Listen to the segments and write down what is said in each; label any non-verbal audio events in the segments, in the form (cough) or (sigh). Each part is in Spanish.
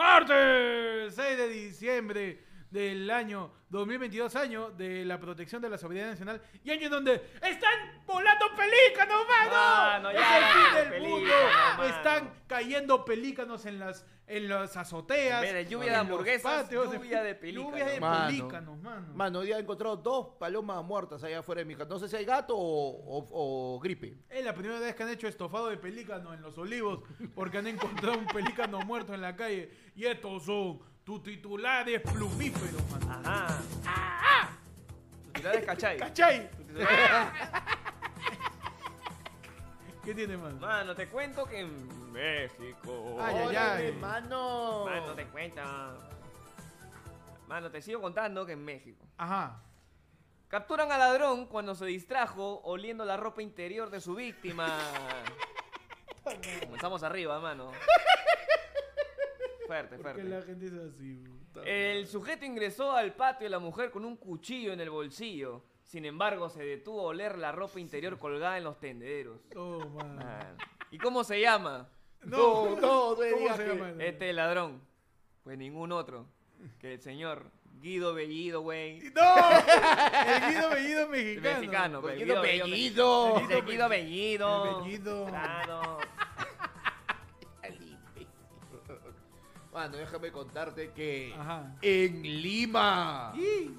Martes 6 de diciembre del año 2022, año de la protección de la soberanía nacional y año en donde están volando pelícanos, mano. Mano, Es ya, el fin del mundo. mano. Están cayendo pelícanos en las en las azoteas. De lluvia de en los hamburguesas, patios, lluvia de pelícanos. Lluvia de Mano. pelícanos, mano. Mano, hoy día he encontrado dos palomas muertas allá afuera de mi casa. No sé si hay gato o, o- o gripe. Es la primera vez que han hecho estofado de pelícano en los olivos porque han encontrado un pelícano muerto en la calle. Y estos son tus titulares plumíferos, mano. Ajá. Tu titular es cachai. ¿Cachai? Tu titular- ¿Qué tiene, mano? Mano, te cuento que en México. Ay, ay, mano. Mano, te cuento. Mano, te sigo contando que en México. Ajá. Capturan al ladrón cuando se distrajo oliendo la ropa interior de su víctima. Comenzamos arriba, mano. Fuerte, Porque fuerte. la gente es así. puta El sujeto ingresó al patio de la mujer con un cuchillo en el bolsillo. Sin embargo, se detuvo a oler la ropa interior colgada en los tendederos. Oh, man. Man. ¿Y cómo se llama? No, no, no me ¿Cómo digas se que- llama? Este ladrón. Pues ningún otro que el señor Guido Bellido, güey. ¡No! El Guido Bellido (laughs) mexicano. Mexicano, pues, Guido Bellido. Bellido. Dice Guido Bellido. El Bellido. Claro. (laughs) Mano, déjame contarte que Ajá. en Lima, Y-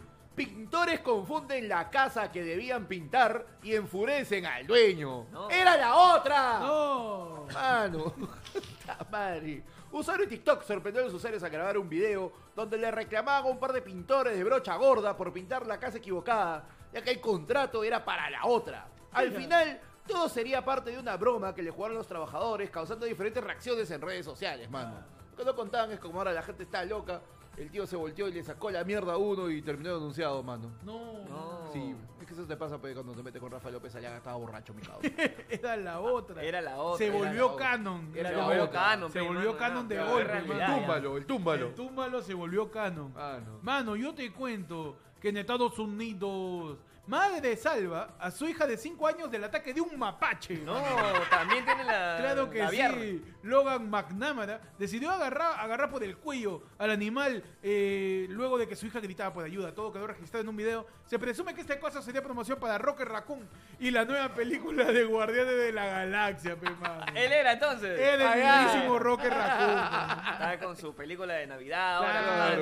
pintores confunden la casa que debían pintar y enfurecen al dueño. No. ¡Era la otra! ¡No! Mano, (laughs) puta madre. Usuario de TikTok sorprendió a los usuarios a grabar un video donde le reclamaban a un par de pintores de brocha gorda por pintar la casa equivocada, ya que el contrato era para la otra. Al final, todo sería parte de una broma que le jugaron los trabajadores, causando diferentes reacciones en redes sociales, mano. Lo que no contaban es como ahora la gente está loca, el tío se volteó y le sacó la mierda a uno y terminó denunciado, mano. No. No. Sí, es que eso te pasa pues, cuando te metes con Rafa López allá, estaba borracho, mi cabrón. (laughs) Era la otra. Era la otra. Se era volvió la otra. canon. Era Se la volvió otra. canon. Se volvió canon de golpe, ya. túmbalo, el túmbalo. El túmbalo se volvió canon. Ah, no. Mano, yo te cuento que en Estados Unidos, madre salva a su hija de 5 años del ataque de un mapache. No, también tiene la. Claro que la sí. Logan McNamara decidió agarrar, agarrar por el cuello al animal eh, luego de que su hija gritaba por ayuda. Todo quedó registrado en un video. Se presume que esta cosa sería promoción para Rocket Raccoon y la nueva película de Guardianes de la Galaxia, pe. (laughs) Él era entonces. Era el mismísimo Rocket Raccoon. Estaba con su película de Navidad. ahora,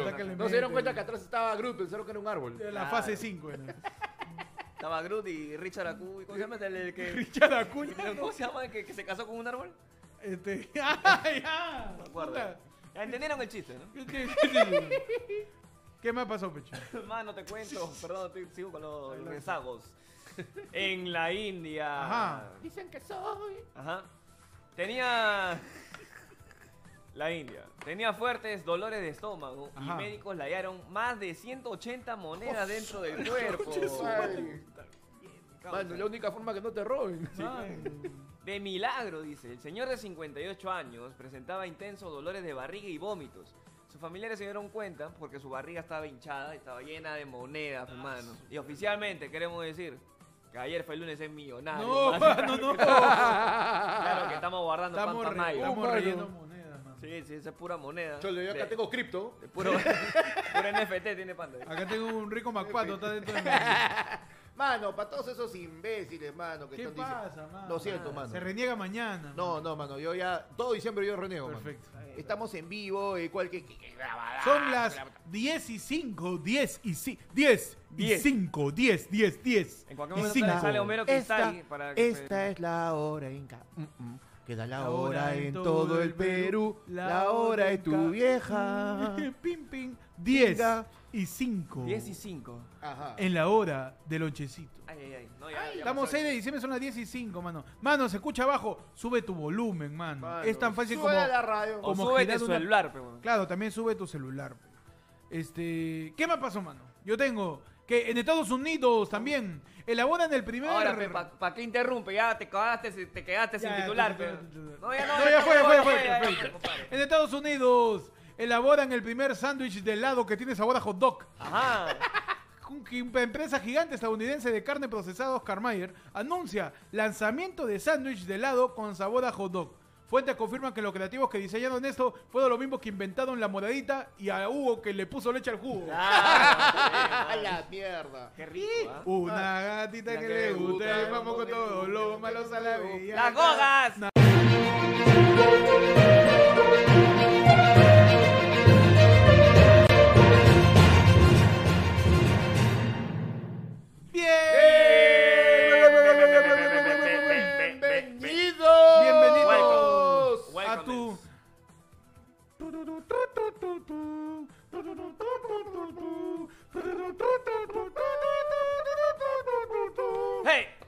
Claro, No se dieron cuenta que atrás estaba Groot, pensaron que era un árbol. La Claro. fase 5. era. Estaba Groot y Richard Acu. ¿Cómo se llama el, el que. Richard Acuña. ¿Cómo se llama el que, que se casó con un árbol? Este, (laughs) ¡ah, ya! No me acuerdo. Entendieron el chiste, ¿no? ¿Qué, qué- qué- qué me ha pasado, Pecho? (laughs) Mano, te cuento. Perdón, estoy- sigo con los rezagos. En la India. Ajá. Dicen que soy. Ajá. Tenía. La India. Tenía fuertes dolores de estómago Ajá. y médicos le hallaron más de 180 monedas dentro del cuerpo. Mano, la única forma que no te roben. De milagro, dice. El señor de 58 años presentaba intensos dolores de barriga y vómitos. Sus familiares se dieron cuenta porque su barriga estaba hinchada y estaba llena de monedas, hermano. Y oficialmente queremos decir que ayer fue el lunes es millonario. No, no, no. Claro que estamos guardando Estamos, re- estamos mano. relleno monedas, man. Sí, sí, esa es pura moneda. Cholo, yo acá De- tengo cripto. de puro, (laughs) puro NFT tiene panda. Acá tengo un rico McPato, está dentro de mí. (laughs) Mano, para todos esos imbéciles, mano, que ¿Qué están diciendo- pasa, mano? Lo siento, mano. Se reniega mañana. No, no, mano, yo ya. Todo diciembre yo reniego, mano. Perfecto. Estamos en vivo, eh, cualquier. que- que- grabada, Son las grabada. 10 y 5, 10 y 5, 10 y Diez. 5, 10, 10, 10. En cualquier momento cinco. sale Homero Cristal para que esta es la hora en ca- mm, mm. Queda la La hora en todo el Perú. La hora en es tu vieja. Pim, pim. 10 Venga. y 5. 10 y 5. Ajá. En la hora del lonchecito. Ay, ay, ay. No, ya, ya Estamos pasó. 6 de diciembre, son las 10 y 5, mano. Mano, se escucha abajo, sube tu volumen, mano. Mano, es tan fácil sube como... la radio. O como súbete girar su una- celular, pe, weón. Claro, también sube tu celular. pe. Este, ¿qué me pasó, mano? Yo tengo que en Estados Unidos también elaboran el primer Ahora, pe, ¿pa, qué interrumpe? Ya te quedaste, te quedaste sin titular. No, ya no. Ya fue, ya. En Estados Unidos elaboran el primer sándwich de helado que tiene sabor a hot dog. Ajá. (laughs) Una empresa gigante estadounidense de carne procesada Oscar Mayer anuncia lanzamiento de sándwich de helado con sabor a hot dog. Fuentes confirman que los creativos que diseñaron esto fueron los mismos que inventaron la moradita y a Hugo que le puso leche al jugo. A la mierda. Qué rico, ¿ah? Una gatita que le gusta, y vamos con todos los malos a la villa. ¡Las gogas! ¡Hey!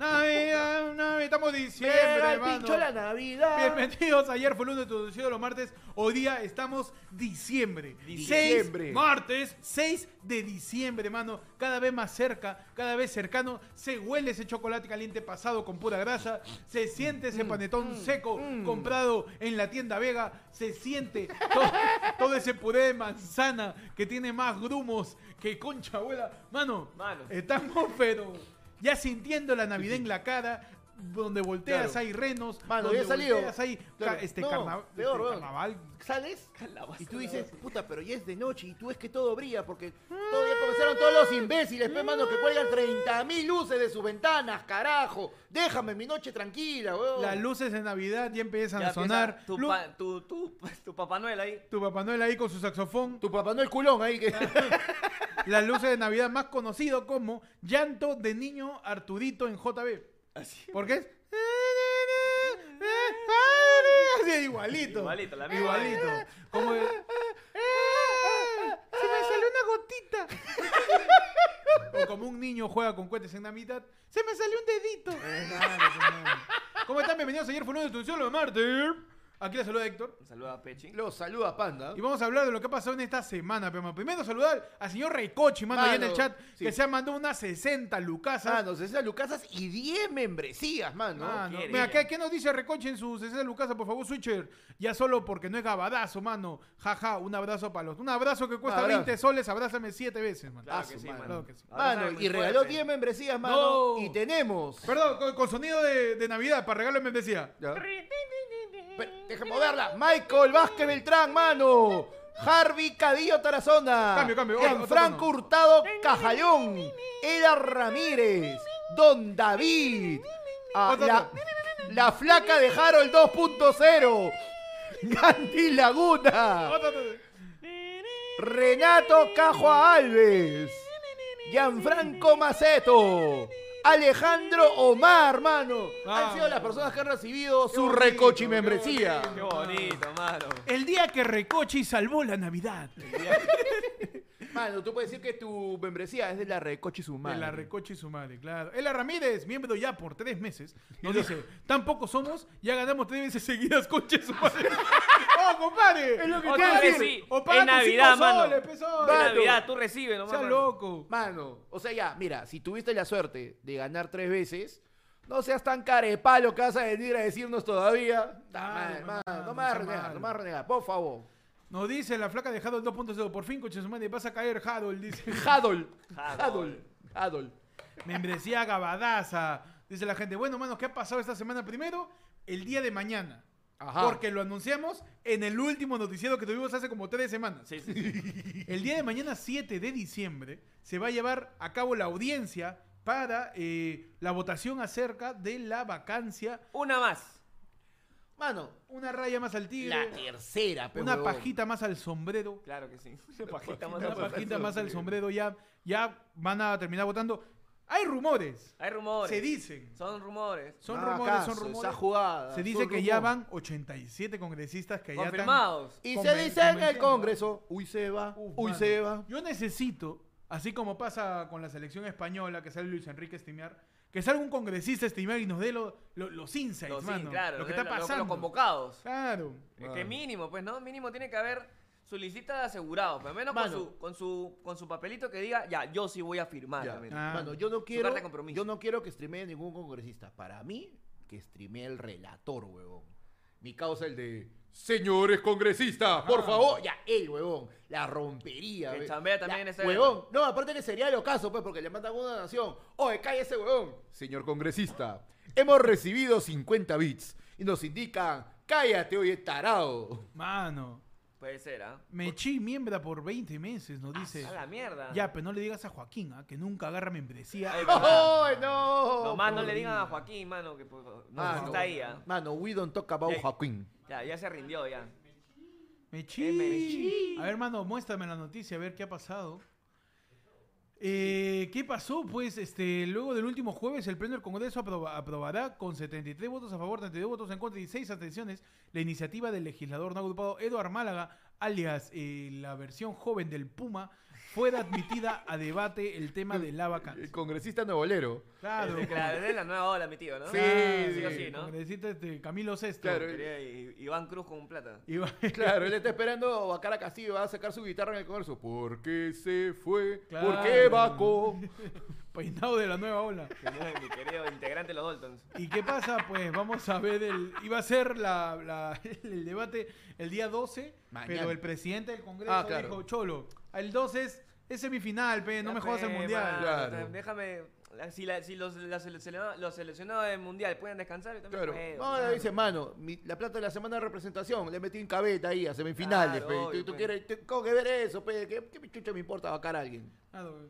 Navidad, Navidad, estamos diciembre, pincho la Navidad. Bienvenidos, ayer fue lunes introducido los martes, hoy día estamos diciembre. Diciembre. 6 martes, 6 de diciembre, hermano, cada vez más cerca, cada vez cercano, se huele ese chocolate caliente pasado con pura grasa, se siente ese panetón seco comprado en la tienda Vega, se siente todo, (laughs) todo ese puré de manzana que tiene más grumos que concha abuela. Mano, Mano. estamos pero ya sintiendo la Navidad en la cara, donde volteas Claro. hay renos, Mano, donde volteas hay ca- este, No, carna- peor, este, carnaval. Sales Calabaza. y tú dices, puta, pero ya es de noche y tú ves que todo brilla porque todavía comenzaron todos los imbéciles, pe, mano, que cuelgan 30 mil luces de sus ventanas, carajo. Déjame mi noche tranquila, weón. Las luces de Navidad ya empiezan Ya a sonar. Tu, pa- tu, tu, tu Papá Noel ahí. tu Papá Noel ahí con su saxofón. Tu papá no el culón ahí que... Las luces de Navidad más conocido como Llanto de Niño Arturito en JB. Así. Porque es... Así, igualito. Igualito, la misma Igualito. Como el- Se me salió una gotita. (laughs) O como un niño juega con cohetes en Navidad. Se me salió un dedito. ¿Cómo están? Bienvenidos ayer fue una destrucción de Marte. Aquí les saluda Héctor. Un saludo a Pechi. Los saluda Panda. Y vamos a hablar de lo que ha pasado en esta semana, pero primero saludar al señor Reicochi, mano, ahí en el chat, sí. que se ha mandado unas 60 lucasas. Mano, 60 lucasas y 10 membresías, mano. Mano, quiere mira. ¿qué, qué nos dice Recoche en su 60 lucasas? Por favor, Switcher. Ya solo porque no es gabadazo, mano. Jaja, un abrazo para los. Un abrazo que cuesta abrazo. 20 soles, abrázame 7 veces, mano. Claro Ah, que sí, mano. Claro que sí. Mano, y regaló fuerte. 10 membresías, mano. No. Y tenemos... Perdón, con, con sonido de, de Navidad, para regalo me decía. Ya. Pe- Deja moverla. Michael Vázquez Beltrán, mano. Harvey Cadillo Tarazona. Cambio, cambio. Hurtado Cajallón. Eda Ramírez. Don David. ah, Otro la, la flaca de Harold 2.0. Gandhi Laguna. Renato Cajua Alves. Gianfranco Maceto. Alejandro Omar, mano. Han sido las personas que han recibido su bonito, recochi membresía. Qué bonito, mano. El día que Recochi salvó la Navidad. (laughs) Mano, tú puedes decir que tu membresía es de la recochi su De madre. la Recoche y su madre, claro. Ela Ramírez, miembro ya por tres meses, nos dice, tampoco somos, ya ganamos tres veces seguidas, conche su madre. (laughs) ¡Oh, compadre! Es lo que te iba a decir. En Navidad, mano. En. Navidad tú recibes nomás. Sea loco. Mano, o sea, ya, mira, si tuviste la suerte de ganar tres veces, no seas tan carepalo que vas a venir a decirnos todavía. Dale, Mano, mano, mano, no me vas a sea renegar, malo. no me vas a renegar, por favor. Nos dice la flaca de Haddle 2.0, por fin, conche su madre, vas a caer, Haddle, dice. (laughs) Hadol, Hadol. Hadol, Hadol. Membresía gabadaza. Dice la gente, bueno, mano, ¿qué ha pasado esta semana? Primero, el día de mañana. Ajá. Porque lo anunciamos en el último noticiero que tuvimos hace como tres semanas. Sí, sí, sí. (laughs) El día de mañana, 7 de diciembre, se va a llevar a cabo la audiencia para eh, la votación acerca de la vacancia. Una más. Mano, Una raya más al la tigre, tercera, pe, una huevón. pajita más al sombrero. Claro que sí. (laughs) Una pajita más. Una al- pajita más al sombrero, ya, ya van a terminar votando. Hay rumores, Hay rumores. se dicen. Son rumores. Son No, rumores, son esa rumores. jugada, Se dice que ya van 87 congresistas que ya están... Confirmados. Y se dice en el. Congreso, uy se va, Uf, uy mano. se va. Yo necesito, así como pasa con la selección española, que sale Luis Enrique estimear, que salga un congresista estimear y nos dé lo- lo- los insights, Los, sí, mano. claro, lo que está pasando. Los convocados. Claro. Mano. Que mínimo, pues, ¿no? Mínimo tiene que haber su listita de asegurados. Pero menos con su, con, su, con su papelito que diga, ya, yo sí voy a firmar. Ya. Ah. Mano, yo no quiero, carta de compromiso. yo no quiero que streamee ningún congresista. Para mí, que streamee el relator, huevón. Mi causa el de señores congresistas, por Ah. favor. Ya, él, huevón, la rompería. Que chambea también La- ese- Huevón, no, aparte que sería el ocaso, pues, porque le mandan una nación. Oye, cállese, huevón. Señor congresista, hemos recibido 50 bits y nos indican Cállate, oye, tarado. Mano, Puede ser, ¿ah? me eché miembra por 20 meses, nos dice. A la mierda. Ya, pero no le digas a Joaquín, ¿ah? que nunca agarra membresía. Ay, verdad. ¡Ay, no! Nomás no por le digan a. Joaquín, mano, que pues, no Mano, está ahí, ¿ah? Mano, we don't talk about Joaquín. Ya, ya se rindió, ya. Me Eh, me eché. eché. A ver, mano, muéstrame la noticia, a ver qué ha pasado. Eh, ¿Qué pasó? Pues este, luego del último jueves, el Pleno del Congreso aproba- aprobará con 73 votos a favor, 32 votos en contra y 6 abstenciones la iniciativa del legislador no agrupado Eduard Málaga, alias eh, la versión joven del Puma, fuera admitida a debate el tema de la vacancia. El congresista nuevolero. Claro, Este, (laughs) claro, es la nueva ola, mi tío, ¿no? Sí, claro, sí sí, sí, ¿no? congresista, este, Camilo Sesto. Claro. Iván Cruz con plata. Iba- (laughs) Claro, él está esperando Bacara Castillo va a sacar su guitarra en el Congreso. ¿Por qué se fue? Claro. ¿Por qué vacó? (laughs) peinado de la nueva ola. (laughs) Mi querido integrante de los Doltons. ¿Y qué pasa? Pues vamos a ver el. Iba a ser la, la- (laughs) el debate el día 12, Mañana. pero el presidente del Congreso Ah, claro. dijo: Cholo, el 12 es, es semifinal, pe, no Ya, me jodas el mundial. Claro. Déjame. Si, la- si los, la seleccionado- los seleccionados del mundial pueden descansar, yo también Claro. puedo, No, le dice, mano, mi- la plata de la semana de representación, le metí en cabeta ahí a semifinales, Claro, pe. obvio, ¿Tú, tú pe. quieres, te- ¿Cómo que ver eso, pe? ¿Qué, qué chucha me importa vacar a alguien? Claro.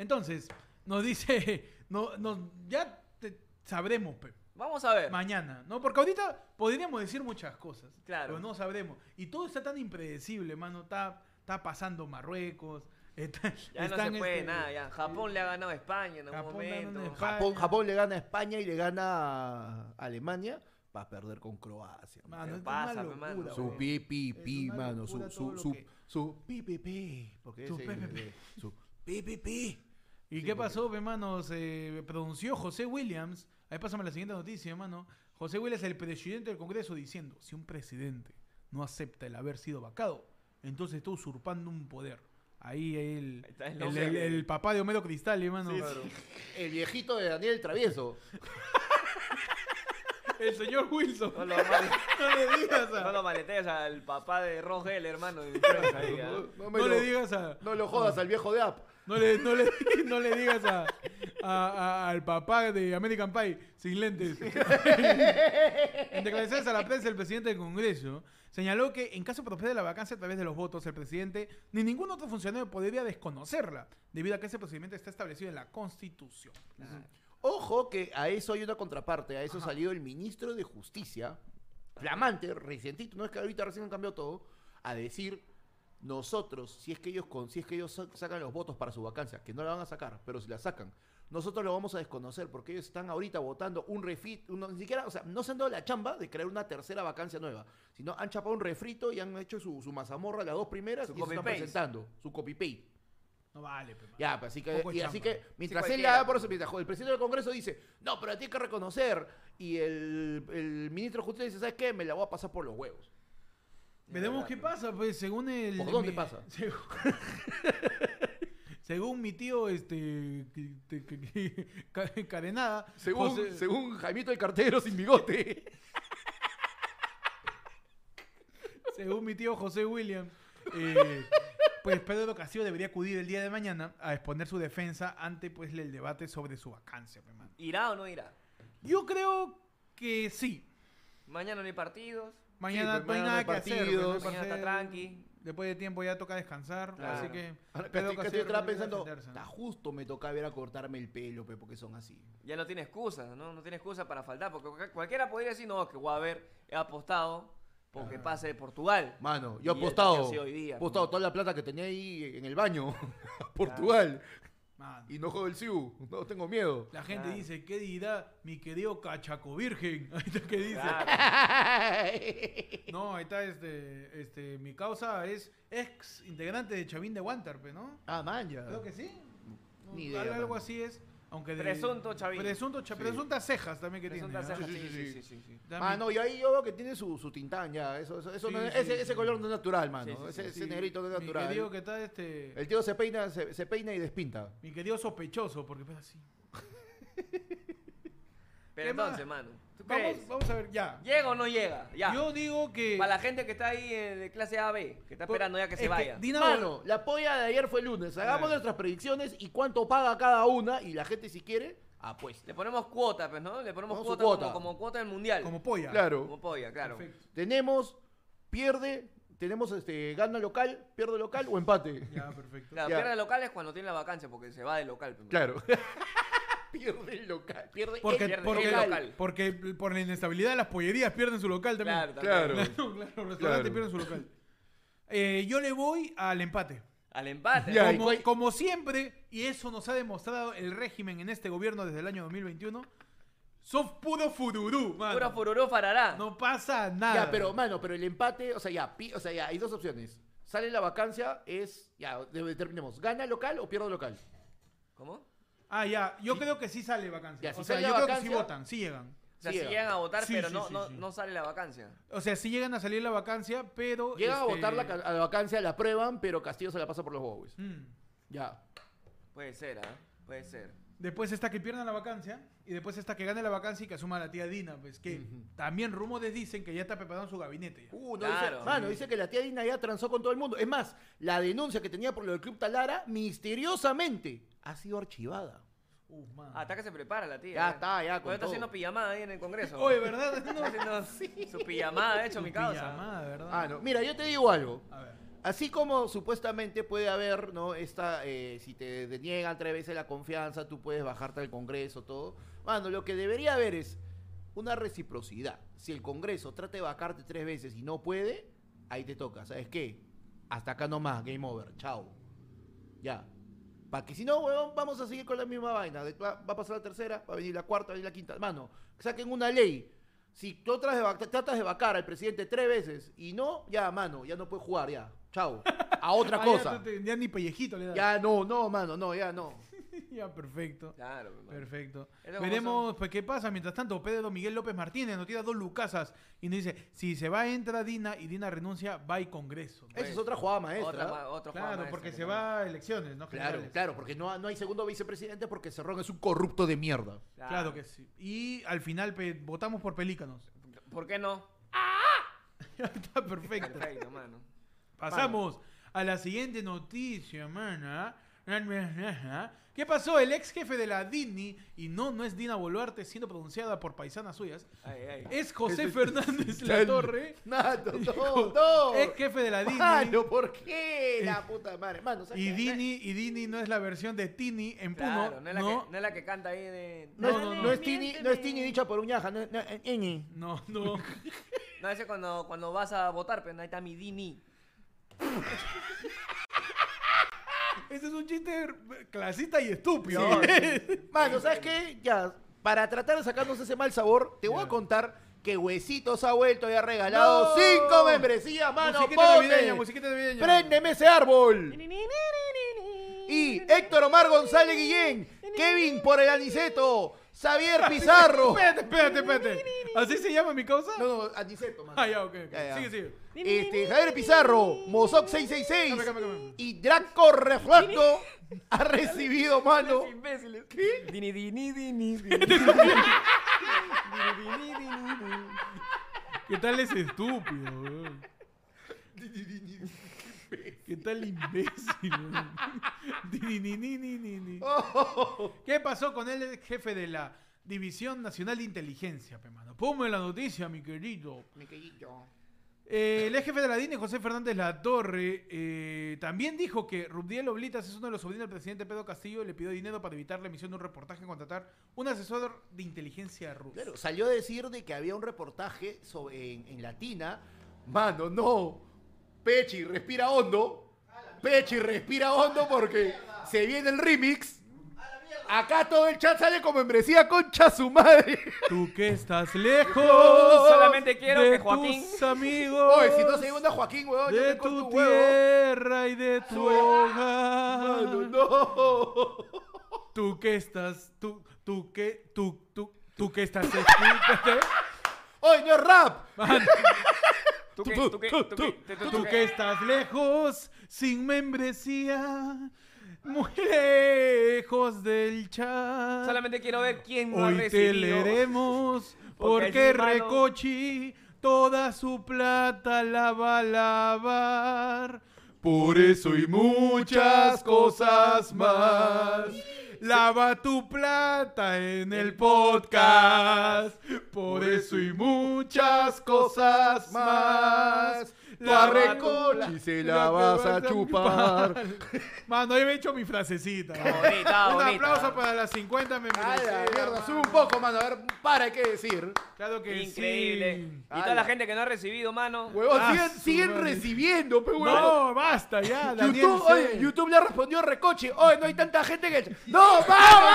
Entonces, nos dice: (laughs) no, nos, ya te- sabremos, pe, Vamos a ver. mañana, ¿no? Porque ahorita podríamos decir muchas cosas, Claro. pero no sabremos. Y todo está tan impredecible, mano. Está, está pasando Marruecos. (laughs) está- Ya no se puede este, nada, ya. Japón le ha ganado a España en algún Japón momento. España. Japón, Japón le gana a España y le gana a Alemania. Va a perder con Croacia. Mano, ¿Qué esto es pasa, mano? Su pi, pi, mano. Su, su, todo lo su, que- su pi, pi, pi. Porque Su pi, pi. Su pi, pi, pi. ¿Y Sí, qué porque- pasó, hermano? Se pronunció José Williams. Ahí pásame la siguiente noticia, hermano. José Williams, el presidente del Congreso, diciendo: si un presidente no acepta el haber sido vacado, entonces está usurpando un poder. Ahí el, el el, nombre el- que- el papá de Homero Cristal, hermano. Sí, Claro. El viejito de Daniel el Travieso. (laughs) El señor Wilson. No lo, mal- (laughs) No le digas no a, lo maletees al papá de Rogel, hermano. de ahí, ¿ah? No, no me no lo, le digas a. no lo jodas al viejo de App. No le, no le, (laughs) no le digas a, a- a- al papá de American Pie sin lentes. (laughs) en declaraciones a la prensa, el presidente del Congreso señaló que en caso procede la vacancia a través de los votos, el presidente ni ningún otro funcionario podría desconocerla, debido a que ese procedimiento está establecido en la Constitución. Ojo que a eso hay una contraparte. A eso ha salido el ministro de Justicia, flamante, recientito, no es que ahorita recién han cambiado todo, a decir, nosotros, si es que ellos, con, si es que ellos sa- sacan los votos para su vacancia, que no la van a sacar, pero si la sacan, nosotros lo vamos a desconocer porque ellos están ahorita votando un refit, uno, ni siquiera, o sea, no se han dado la chamba de crear una tercera vacancia nueva, sino han chapado un refrito y han hecho su, su mazamorra las dos primeras Su y se están presentando, su copy-paste. No vale, pe, mano. Ya, pues así que, y así que mientras Sí, él la por eso, mientras el presidente del Congreso dice, no, pero tiene que reconocer, y el, el ministro de Justicia dice, ¿sabes qué? Me la voy a pasar por los huevos. Veremos qué pasa, pues, según el... ¿Por dónde mi- pasa? Según, (laughs) según mi tío, este... que- que- que- ca- Carenada... Según, José- según Jaimito el cartero sin bigote. (laughs) Según mi tío José William, eh, pues Pedro Castillo debería acudir el día de mañana a exponer su defensa ante pues el debate sobre su vacancia, pe, mano. ¿Irá o no irá? Yo creo que sí. Mañana no hay partidos. Mañana pues, no hay mañana nada que hacer. partidos. pues, Mañana que está tranqui. Después de tiempo ya toca descansar, Claro. así que Ahora, Pedro Castillo, Castillo que pensando, está justo me tocaba ir a cortarme el pelo, pe, porque son así. Ya no tiene excusa, ¿no? No tiene excusa para faltar. Porque cualquier- cualquiera podría decir, no, que voy a ver, he apostado porque pase de Portugal. Mano, yo he apostado, he apostado pues. toda la plata que tenía ahí en el baño (laughs) a Portugal. Mano. Y no juego el SIU, no tengo miedo. La gente Claro. dice, ¿qué dirá mi querido cachaco virgen? (laughs) Ahí está que dice. Claro. (laughs) No, ahí está este, este, mi causa es ex integrante de Chavín de Wantarpe, ¿no? ah, man, ya. Creo que sí. No, Ni idea, algo, así es. Aunque de- Presunto Chavín. Presunto cha- Sí. Presuntas cejas también que Presuntas tiene. ¿ah? cejas, Sí, sí, sí, sí, sí. sí, sí, sí. Da Ah, mi- no, y ahí yo veo que tiene su, su tintán ya. Eso, eso, eso Sí, no es- sí, ese, sí, ese sí. color no es natural, mano. Sí, sí, ese, Sí, ese negrito no es Mi natural. querido que está este. El tío se peina, se, se peina y despinta. Mi querido sospechoso, porque pues así. Pero entonces, mano, ¿tú Vamos, crees? vamos a ver, ya. ¿Llega o no llega? Ya. Yo digo que. Para la gente que está ahí eh, de clase A B, que está Por- esperando ya que es se vaya. Dina Mano, la polla de ayer fue lunes. Hagamos Claro. nuestras predicciones y cuánto paga cada una. Y la gente, si quiere, apuesta. Le ponemos cuota, pues, ¿no? Le ponemos cuota, cuota. Como, como cuota del mundial. como polla. Claro. Como polla, claro. Perfecto. Tenemos, pierde, tenemos este, gana local, pierde local o empate. Ya, perfecto. Claro, Ya. pierde locales cuando tiene la vacancia, porque se va de local. pues, Claro. (laughs) (laughs) pierde el local, pierde Porque, el porque, el local. porque por la inestabilidad las pollerías pierden su local también. Claro, Claro. también. (laughs) Claro, claro, los restaurantes Claro. pierden su local. Eh, yo le voy al empate. Al empate. Ya, ¿no? ¿y Como, cuál- como siempre, y eso nos ha demostrado el régimen en este gobierno desde el año 2021, sos puro fururú, mano. Puro fururú farará. No pasa nada. Ya, pero, mano, pero el empate, o sea, ya, pi- o sea, ya, hay dos opciones. Sale la vacancia, es, ya, de- determinemos, ¿gana local o pierde local? ¿Cómo? Ah, ya. Yo creo que sí sale vacancia. Ya, si o sea, sale yo creo que sí votan, sí llegan. O sea, Sí llegan a votar, Sí, pero sí, no, sí, no, sí. no sale la vacancia. O sea, sí llegan a salir la vacancia, pero... Llegan a este, votar la, a la vacancia, la aprueban, pero Castillo se la pasa por los huevos. mm. Ya. Puede ser, ¿ah? Puede ser. Después está que pierdan la vacancia y después está que gane la vacancia y que asuma la tía Dina, pues que también rumores dicen que ya está preparando su gabinete. ya. Uh, no Claro. dice, mano, dice que la tía Dina ya transó con todo el mundo. Es más, la denuncia que tenía por lo del Club Talara, misteriosamente, ha sido archivada. Uh, man. Ah, hasta que se prepara la tía. Ya ¿eh? está, ya, Cuando con está todo. haciendo pijamada ahí en el Congreso. Oye, ¿verdad? Está (laughs) No. haciendo su pijamada, de hecho, Su mi causa. pijamada, ¿verdad? Ah, no. Mira, yo te digo algo. A ver. Así como supuestamente puede haber, ¿no? Esta, eh, si te deniegan tres veces la confianza, tú puedes bajarte al Congreso, todo. Mano, lo que debería haber es una reciprocidad. Si el Congreso trata de bajarte tres veces y no puede, ahí te toca. ¿Sabes qué? Hasta acá nomás, game over. Chao. Ya. Para que si no, weón, vamos a seguir con la misma vaina. De- Va, va a pasar la tercera, va a venir la cuarta, va a venir la quinta. Mano, saquen una ley. Si tú tratas de, tratas de vacar al presidente tres veces y no, ya, mano, ya no puedes jugar, ya. Chao. A otra (laughs) Ah, cosa. Ya, ni pellejito le da. Ya no, no, mano, no, ya no. (laughs) ya, perfecto. Claro, hermano. Perfecto. Veremos pues, qué pasa. Mientras tanto, Pedro Miguel López Martínez nos tira dos lucasas y nos dice, si se va, entra Dina y Dina renuncia, va y Congreso. Esa es otra jugada maestra. Otra, ¿ah? juego Claro, porque que se no- va a elecciones, ¿no? Claro, Generales. claro, porque no, no hay segundo vicepresidente porque Cerrón es un corrupto de mierda. Claro que sí. Y al final pe- votamos por pelícanos. ¿Por qué no? (laughs) Está perfecto. Perfecto, mano. Pasamos a la siguiente noticia, mana. (laughs) ¿Qué pasó? El ex jefe de la DINI, y no, no es Dina Boluarte, siendo pronunciada por paisanas suyas, Ay, ay. es José (laughs) Fernández (laughs) La Torre, Nato, no, no. ex jefe de la DINI. Mano, ¿por qué? La puta madre. Mano, ¿sabes Y? Dini, y Dini no es la versión de Tini en Puno. Claro, no es, la no, Que, no es la que canta ahí de... No, No, no, no, es Tini, no es Tini dicha por Uñaja, no, no, eh, eh, no, no. No, ese cuando, cuando vas a votar, pero ahí está mi Dini. Ese es un chiste clasista y estúpido. Mano, ¿sabes qué? Ya, para tratar de sacarnos ese mal sabor, te voy a contar que Huesitos ha vuelto y ha regalado No. cinco membresías, mano. musiquita navideña, musiquita navideña. Préndeme ese árbol. Y Héctor Omar González Guillén, Kevin por el Aniceto, Xavier Pizarro. Espérate, espérate, espérate. ¿Así se llama mi causa? No, no, Aniceto, mano. Ah, ya, ok. ok. Ya, ya. Sigue, sigue. Este, Javier Pizarro, Mozoc 666 Cambia, cambia, cambia. y Draco Reflacto ha recibido, mano. imbéciles. ¿Qué? Dini, dini, dini, (laughs) dini. Dini, dini, dini. ¿Qué tal ese estúpido, weón? ¿Qué tal imbécil? weón? Oh. ¿Qué pasó con el jefe de la División Nacional de Inteligencia, pe, mano? Ponme la noticia, mi querido. Eh, el jefe de la DINE, José Fernández La Torre, eh, también dijo que Rubdiel Oblitas es uno de los sobrinos del presidente Pedro Castillo y le pidió dinero para evitar la emisión de un reportaje y contratar un asesor de inteligencia ruso. Claro, salió a decir de que había un reportaje en, en Latina. Mano, no. Pechi, respira hondo. Pechi, respira hondo porque se viene el remix. Acá todo el chat sale como membresía concha su madre. Tú que estás lejos. Solamente quiero de que Joaquín- tus amigos. Oye, si no se a Joaquín, weón, yo de corto tu huevo. tierra y de tu hogar. Mano, no. Tú que estás, tú, tú que, tú, tú, tú que estás, escúchate. Oye, no es rap. Man, (laughs) ¿Tú qué? Tú, que estás lejos, sin membresía. Muy lejos del chat. Solamente quiero ver quién ha Hoy te recibido. leeremos (laughs) Porque porque Recochi toda su plata la va a lavar. Por eso y muchas cosas más. Lava tu plata en el podcast. Por eso y muchas cosas más. Tu Lava Recochi se la vas a chupar. (laughs) Mano, yo me he hecho mi frasecita. Bonita, Un bonita. aplauso para las 50 me A la merecía, mierda, mano. sube un poco, mano. A ver, para, ¿qué decir? Claro que Increíble. sí. Y toda la gente que no ha recibido, mano. Huevón, Ah, siguen, su siguen madre. recibiendo, pe, huevón. No, basta ya, (laughs) Daniel. YouTube, C. oye, YouTube le respondió a Recoche. Oye, no hay tanta gente que. ¡No, (laughs) vamos!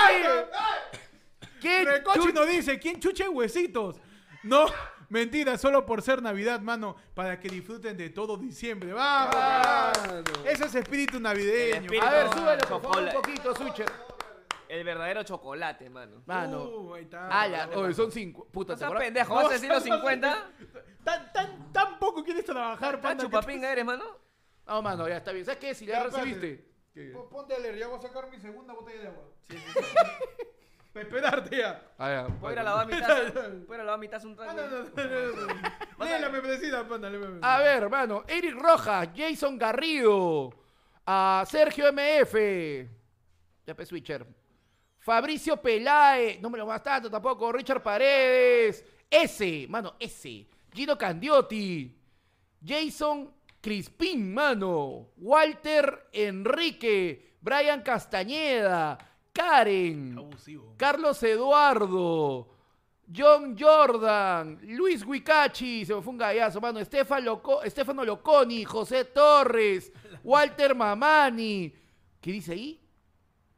¿Qué? Recochi chu- nos dice, ¿quién chuche huesitos? No, mentira, solo por ser Navidad, mano, para que disfruten de todo diciembre. Vamos. Ese es espíritu navideño. El espíritu- A ver, súbelo, por favor, un Chocolate. poquito, Sucher. El verdadero chocolate, mano. Mano. Uh, ahí está. Ala, oye, son cinco. Puta, No ¿te seas acuerdas? pendejo, No, ¿vas a decir los (laughs) no, no, 50? Tan, tan, tan poco quieres trabajar, ¿Tan panda. chupapinga eres, mano? No, mano, ya está bien. ¿Sabes qué? Si Ya, ya espérate. recibiste. Ponte a leer, ya voy a sacar mi segunda botella de agua. Para esperarte ya. Ah, (laughs) ya. ¿Puedo ir a lavar mi taza? ¿Puedo ir a lavar mi taza un Ah, rato? no, no, no, no. Lee la membresía. A ver, hermano. Eric Rojas, Jason Garrido, a Sergio MF, ya pe Switcher, Fabricio Pelae, no me lo más tanto tampoco, Richard Paredes, S, mano, S, Gino Candiotti, Jason Crispín, mano, Walter Enrique, Brian Castañeda, Karen, Abusivo. Carlos Eduardo, John Jordan, Luis Huicachi, se me fue un gallazo, mano, Estefano, Loco, Estefano Loconi, José Torres, (laughs) Walter Mamani, ¿qué dice ahí?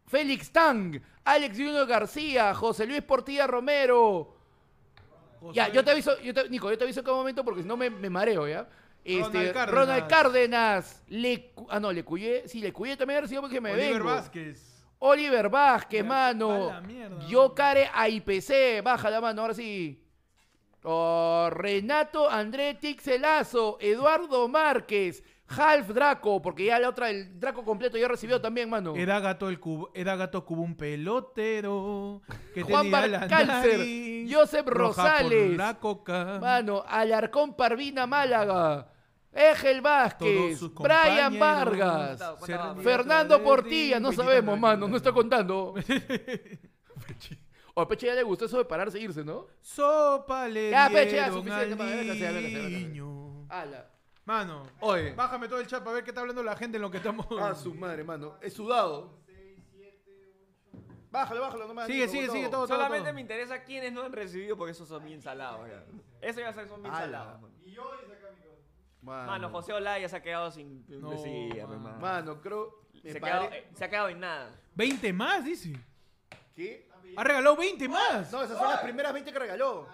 Félix Tang, Alex Junior García, José Luis Portilla Romero. Ya, yo te aviso, yo te- Nico, yo te aviso en qué momento porque si no me, me mareo, ¿ya? Este, Ronald Cárdenas. Ronald Cárdenas, Le, ah no, Le Cuyé, sí, Le Cuyé también recibido porque me Oliver vengo. Vázquez. Oliver Vázquez, mano. a mierda, Yocare AIPC, baja la mano, ahora sí. Oh, Renato André Tixelazo, Eduardo Márquez, Half Draco, porque ya la otra, el Draco completo ya recibió también, mano. Era gato el cubo, era gato cubo un pelotero que Juan roja por Rosales. Mano, Alarcón Parvina Málaga, Egel Vázquez, Brian. Vargas, ¿Cuánto va? Serenidad Fernando Portilla, no sabemos, mano, no está contando. (laughs) O a Peche ya le gustó eso de pararse e irse, ¿no? Sopa le Ya, peche, ya, suficiente, niño. Ala. Mano, Oye. bájame todo el chat para ver qué está hablando la gente en lo que estamos. A su madre, mano. Es sudado. Bájalo, bájalo nomás. Sigue, sigue, sigue, todo. Solamente todo. me interesa quiénes no han recibido porque esos son bien salados. ya. Eso ya son bien Ala. salados. Mano. Mano, Mano, José Olaya se ha quedado sin No, membresía, mano. mano. Mano, creo. me Se, ha quedado, pare- eh, se ha quedado en nada. 20 más, dice. ¿Qué? Ha regalado 20 más. No, esas son las primeras 20 que regaló.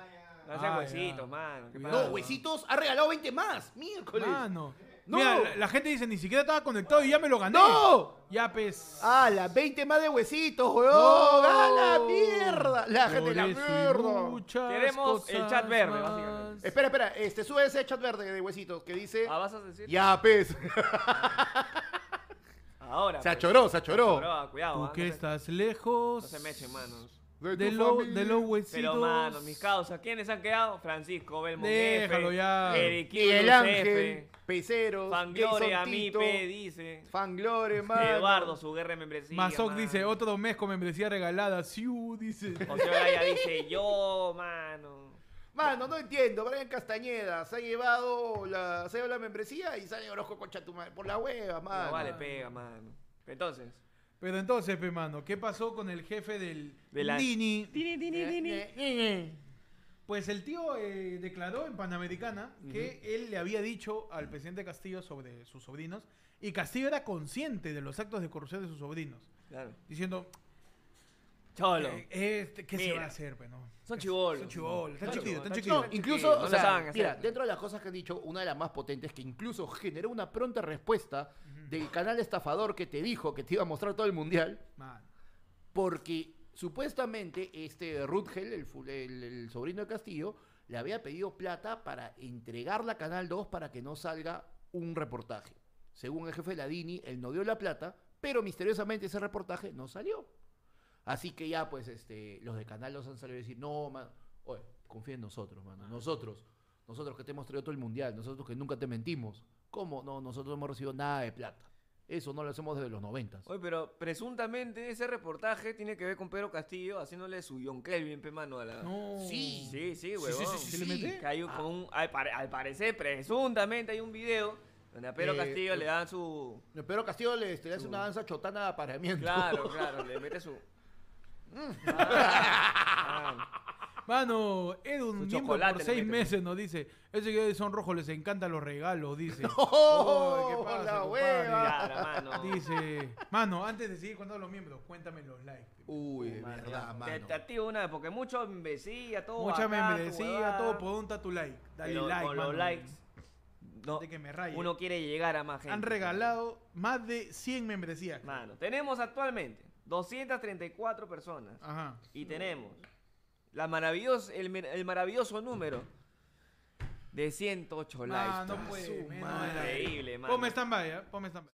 No sean Ah, huesitos, ya. mano. ¿qué. No, huesitos ha regalado 20 más. Miércoles. Mano. No. Mira, la, la gente dice, ni siquiera estaba conectado y ya me lo gané. ¡No! Ya, pues. Ah, las 20 más de huesitos, weón. No. ¡A la mierda! La gente, la mierda. Queremos el chat verde, más. básicamente. Espera, espera. Este, sube ese chat verde de huesitos que dice. Ah, ¿vas a decir? Ya, pez. Ahora. Se pues. achoró, se achoró. Achoró, cuidado. Tú ah, que no se- estás lejos No se me echen manos. de, lo, de los huesitos. Pero, mano, mis causas, ¿quiénes han quedado? Francisco Belmont Déjalo F, ya. Eric Miguel Ángel, F, Peceros, Fanglore, Jason Tito, Amipe, dice. Fanglore, mano. Eduardo, su guerra de membresía. Mazoc mano. dice, otro mes con membresía regalada. Siu, dice. José Olaya (laughs) dice, yo, mano. Mano, no entiendo. Brian Castañeda se ha llevado la, se ha llevado la membresía y sale Orozco concha tu madre. Por la hueva, mano. No vale, pega, mano. Entonces, Pero entonces, pe, mano, ¿qué pasó con el jefe del De la- Dini? Dini. Pues el tío eh, declaró en Panamericana que él le había dicho al presidente Castillo sobre sus sobrinos y Castillo era consciente de los actos de corrupción de sus sobrinos, claro. diciendo, Cholo. eh, este, ¿qué se va a hacer? pe, no? Son ¿Qué- chibolos. Son chibolos, están chiquitos, están chiquitos. No, incluso, No o lo sea, saben hacer. mira, dentro de las cosas que han dicho, una de las más potentes que incluso generó una pronta respuesta del canal estafador que te dijo que te iba a mostrar todo el mundial, Mano. porque supuestamente este Rutgel, el, fu- el- el sobrino de Castillo, le había pedido plata para entregarla a Canal 2 para que no salga un reportaje. Según el jefe de la Dini, él no dio la plata, Pero misteriosamente ese reportaje no salió. Así que ya, pues, este, los de Canal 2 han salido a decir, no, mano, oye, confía en nosotros, mano. Nosotros, nosotros que te hemos traído todo el mundial, nosotros que nunca te mentimos. ¿Cómo? No, nosotros no hemos recibido nada de plata. Eso no lo hacemos desde los noventas. Oye, pero presuntamente ese reportaje tiene que ver con Pedro Castillo haciéndole su John Kelvin, pe mano, a la... No. Sí. Sí, sí, huevón. sí. Que hay un- con un- al, pare- al parecer, presuntamente hay un video donde a Pedro Eh, Castillo eh, le dan su... Pero Castillo le, este, le hace una danza chotana de apareamiento. Claro, claro, le mete su... (laughs) Mm. Ah, Mano, Edun, Su miembro chocolate por le seis mete. meses, nos dice. Ese que de son rojos les encantan los regalos, dice. (laughs) ¡Oh! ¿qué pasa, la compadre? hueva! claro, mano. Dice, mano, antes de seguir contando los miembros, cuéntame los likes. Uy, de Mano, verdad, Te, mano. te activo una, porque mucho membresía, todo Mucha bacán, tu membresía, huevada, todo un tu like. Dale pero like, con mano. los likes, no, De que me raye. uno quiere llegar a más gente. Han regalado más de 100 membresías. Mano, tenemos actualmente 234 personas. Ajá. Y tenemos la maravilloso, el, el maravilloso número de 108 likes. Ah, no puede. su Increíble, mano. Ponme stand-by, ¿eh? Ponme stand-by.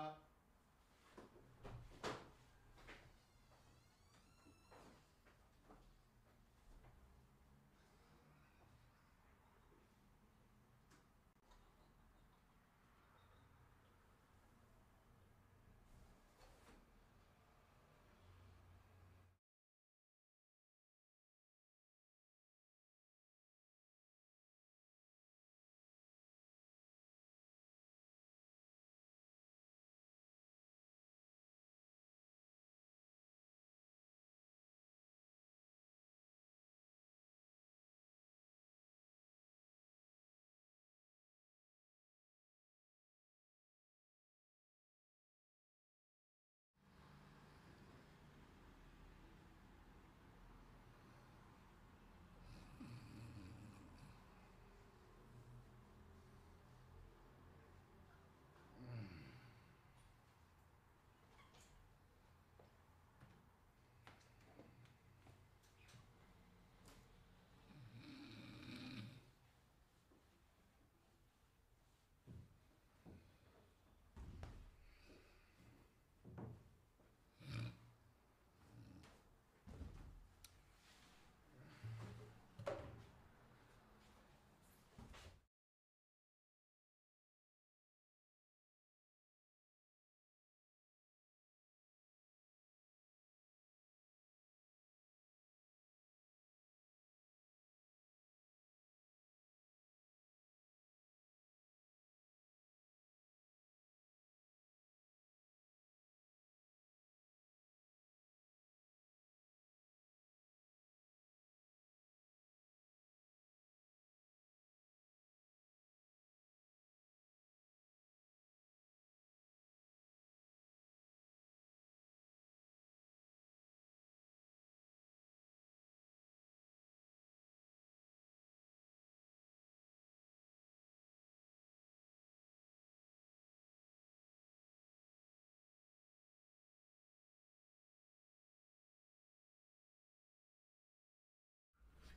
감사합니다.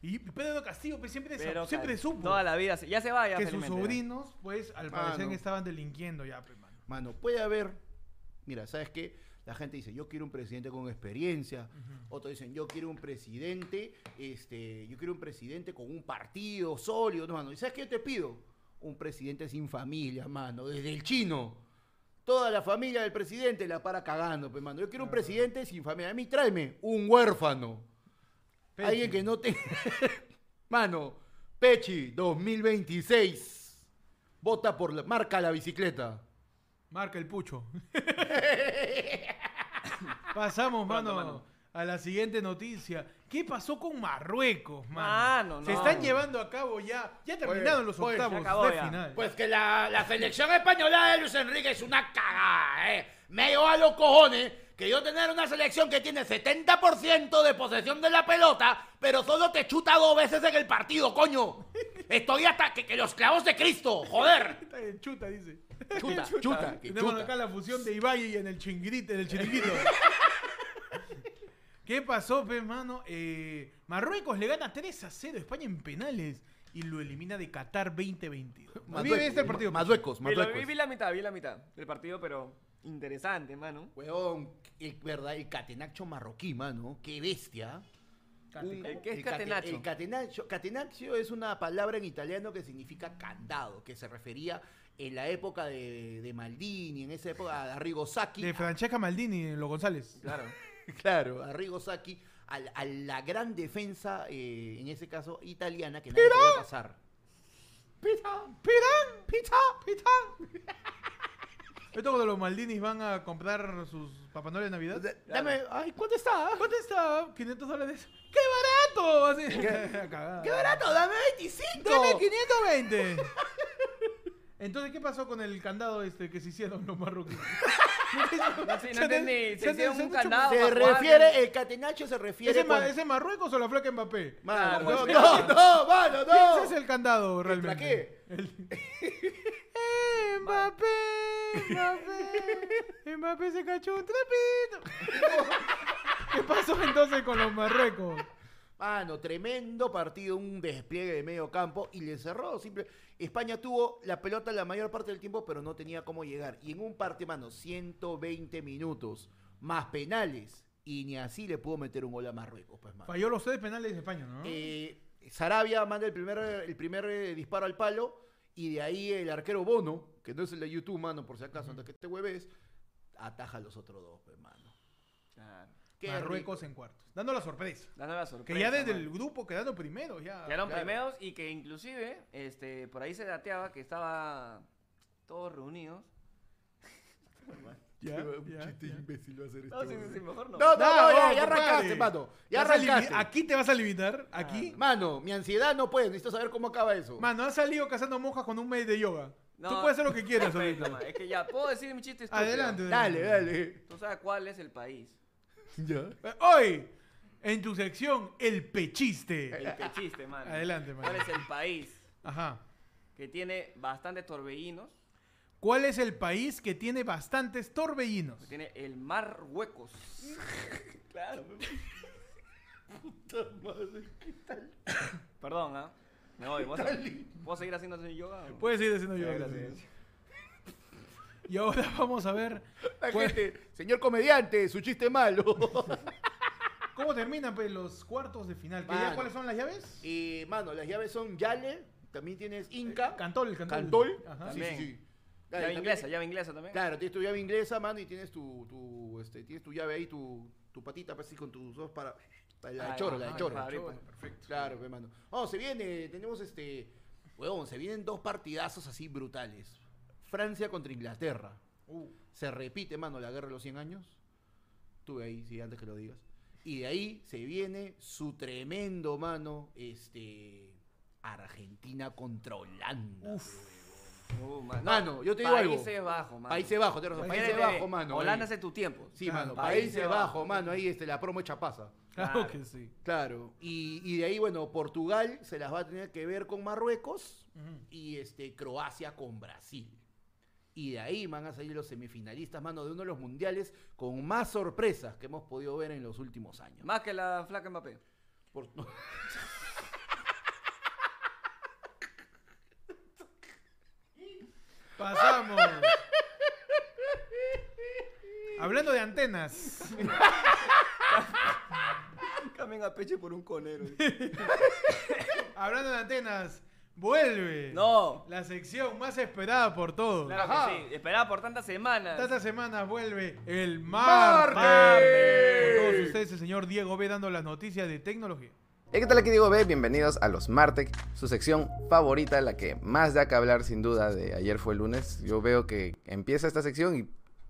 Y Pedro Castillo pues, siempre, Pero siempre cal- supo Toda la vida. se- Ya se va, ya que sus sobrinos, pues, al parecer estaban delinquiendo ya, pues, mano. Mano, puede haber. Mira, ¿sabes qué? La gente dice, yo quiero un presidente con experiencia. Otros dicen, yo quiero un presidente, este, yo quiero un presidente con un partido sólido, no, mano. ¿Y sabes qué te pido? Un presidente sin familia, mano. Desde el chino. Toda la familia del presidente la para cagando, pues, mano. Yo quiero un presidente sin familia. A mí tráeme un huérfano. Pechi. Alguien que no tenga... (laughs) mano, Pechi, 2026. Vota por la... Marca la bicicleta. Marca el pucho. (laughs) Pasamos, mano, mano. a la siguiente noticia. ¿Qué pasó con Marruecos, mano? Mano, Se no. están llevando a cabo ya. Ya terminaron los pues, octavos de ya. final. Pues que la, la selección española de Luis Enrique es una cagada, ¿eh? Me llevo a los cojones que yo tener una selección que tiene 70% de posesión de la pelota, pero solo te chuta dos veces en el partido, coño. Estoy hasta que, que los clavos de Cristo, joder. (laughs) Chuta, dice. (laughs) Chuta, chuta, que Tenemos chuta. acá la fusión de Ibai y en el chinguirito, en el chiringuito. (laughs) ¿Qué pasó, pues, mano? Eh, Marruecos le gana 3 a 0 a España en penales y lo elimina de Qatar 2022. A mí este partido. Marruecos, Vi, vi- Marruecos. vi la mitad, vi la mitad del partido, pero interesante, mano. Huevón, el, verdad, el catenacho marroquí, mano. Qué bestia. Un- ¿El qué es el cate- catenaccio? El es una palabra en italiano que significa candado, que se refería en la época de, de Maldini, en esa época de Arrigo Sacchi. De Francesca Maldini, los González. Claro. (laughs) Claro, Arrigo Sacchi, a, la- a la gran defensa, eh, en ese caso italiana, que nadie podía pasar. ¡Pita! ¡Pitan! ¡Pita! ¡Pita! Esto cuando los Maldinis van a comprar sus Papá Noel de Navidad. Dame, ay, ¿cuánto está? ¿Cuánto está? 500 dólares. ¡Qué barato! Así. ¡Qué (laughs) barato! ¡Dame 25! ¡Dame 520! Entonces, ¿qué pasó con el candado este que se hicieron los marroquíes? (laughs) No, sí, no entendí. Se hicieron un candado. Se para jugar. refiere, el catenacho se refiere ¿Ese, ma- ¿Ese Marruecos o la flaca Mbappé? Mano, Claro, no, no, no, mano, no. Ese es el candado, realmente. qué? El- (laughs) ¡Eh, Mbappé! (laughs) ¡Mbappé! ¡Mbappé se cachó un trapito! (laughs) ¿Qué pasó entonces con los Marruecos? Mano, tremendo partido, un despliegue de medio campo y le cerró. Simple. España tuvo la pelota la mayor parte del tiempo, pero no tenía cómo llegar. Y en un partido, mano, 120 minutos, más penales. Y ni así le pudo meter un gol a Marruecos, pues, mano. Falló los tres penales de España, ¿no? Eh, Sarabia manda el primer, el primer eh, disparo al palo y de ahí el arquero Bono, que no es el de YouTube, mano, por si acaso, antes que te hueves, ataja a los otros dos, pues, mano. Claro. Qué Marruecos rico. en cuartos. Dando la sorpresa. Dando la sorpresa. Que ya desde el grupo quedando primero, ya. Quedaron Claro. primeros y que inclusive, este, por ahí se dateaba que estaba todos reunidos. Ya, chiste ya. imbécil va a hacer No, este sí, sí, mejor no. No, no, no, No, ya, no, ya compadre. arrancaste, mano. Ya arrancaste. Aquí te vas a limitar. Aquí. Mano, mi ansiedad no puede, necesito saber cómo acaba eso. Mano, has salido cazando monjas con un mes de yoga. No. Tú puedes hacer lo que quieras (laughs) ahorita. man. Es que ya, puedo decir mi chiste estúpido. Adelante. Dale, dale. ¿Tú sabes cuál es el país? (laughs) Ya. Eh, Hoy, en tu sección, el pechiste. El pechiste, man. Adelante, man. ¿Cuál es el país Ajá. que tiene bastantes torbellinos? ¿Cuál es el país que tiene bastantes torbellinos? Que tiene el mar huecos. (laughs) claro. Perdón, ¿ah? Me voy. ¿Puedo, ¿Puedo seguir haciendo yoga? Puedes ir diciendo Ya, yoga. gracias. Y ahora vamos a ver La cuál- gente, señor comediante, su chiste malo. (laughs) cómo terminan pues, los cuartos de final. ¿Que ya Mano. ¿Cuáles son las llaves? y, mano, las llaves son Yale, también tienes Inca, Cantol, Cantol. Cantol. Ajá. Sí, sí, Llave inglesa, llave inglesa también. Claro, tienes tu llave inglesa, mano, y tienes tu, tu, este, tienes tu llave ahí, tu, tu patita, pues, así con tus dos para... La de choro, la de choro. pues. Perfecto. Claro, pues, mano. Oh, se viene, tenemos este... Huevón, se vienen dos partidazos así brutales. Francia contra Inglaterra. Uh, Se repite, mano, la guerra de los 100 años. Tuve ahí, sí, antes que lo digas. Y de ahí se viene su tremendo, mano, este... Argentina contra Holanda. Uh, man. Mano, yo te digo algo. Países Bajos, mano. Países Bajos, razón, Países Imagínate, Bajos, mano. Holanda hace tu tiempo. Sí, Claro, mano, Países Países Bajos. Bajos, mano, ahí este, la promo hecha pasa. claro Claro. que sí. Claro. Y, y de ahí, bueno, Portugal se las va a tener que ver con Marruecos y este, Croacia con Brasil. Y de ahí van a salir los semifinalistas, mano, de uno de los mundiales con más sorpresas que hemos podido ver en los últimos años. Más que la flaca Mbappé. Por- (laughs) Pasamos. Hablando de antenas. Cambien a peche por un conero. Hablando de antenas. Vuelve. No. La sección más esperada por todos. Claro Ajá. que sí. Esperaba por tantas semanas. Tantas semanas vuelve el ¡Martes! martes. Con todos ustedes, el señor Diego B dando las noticias de tecnología. Hey, ¿qué tal? Aquí Diego B, bienvenidos a los Martech, su sección favorita, la que más da que hablar sin duda de ayer fue el lunes. Yo veo que empieza esta sección y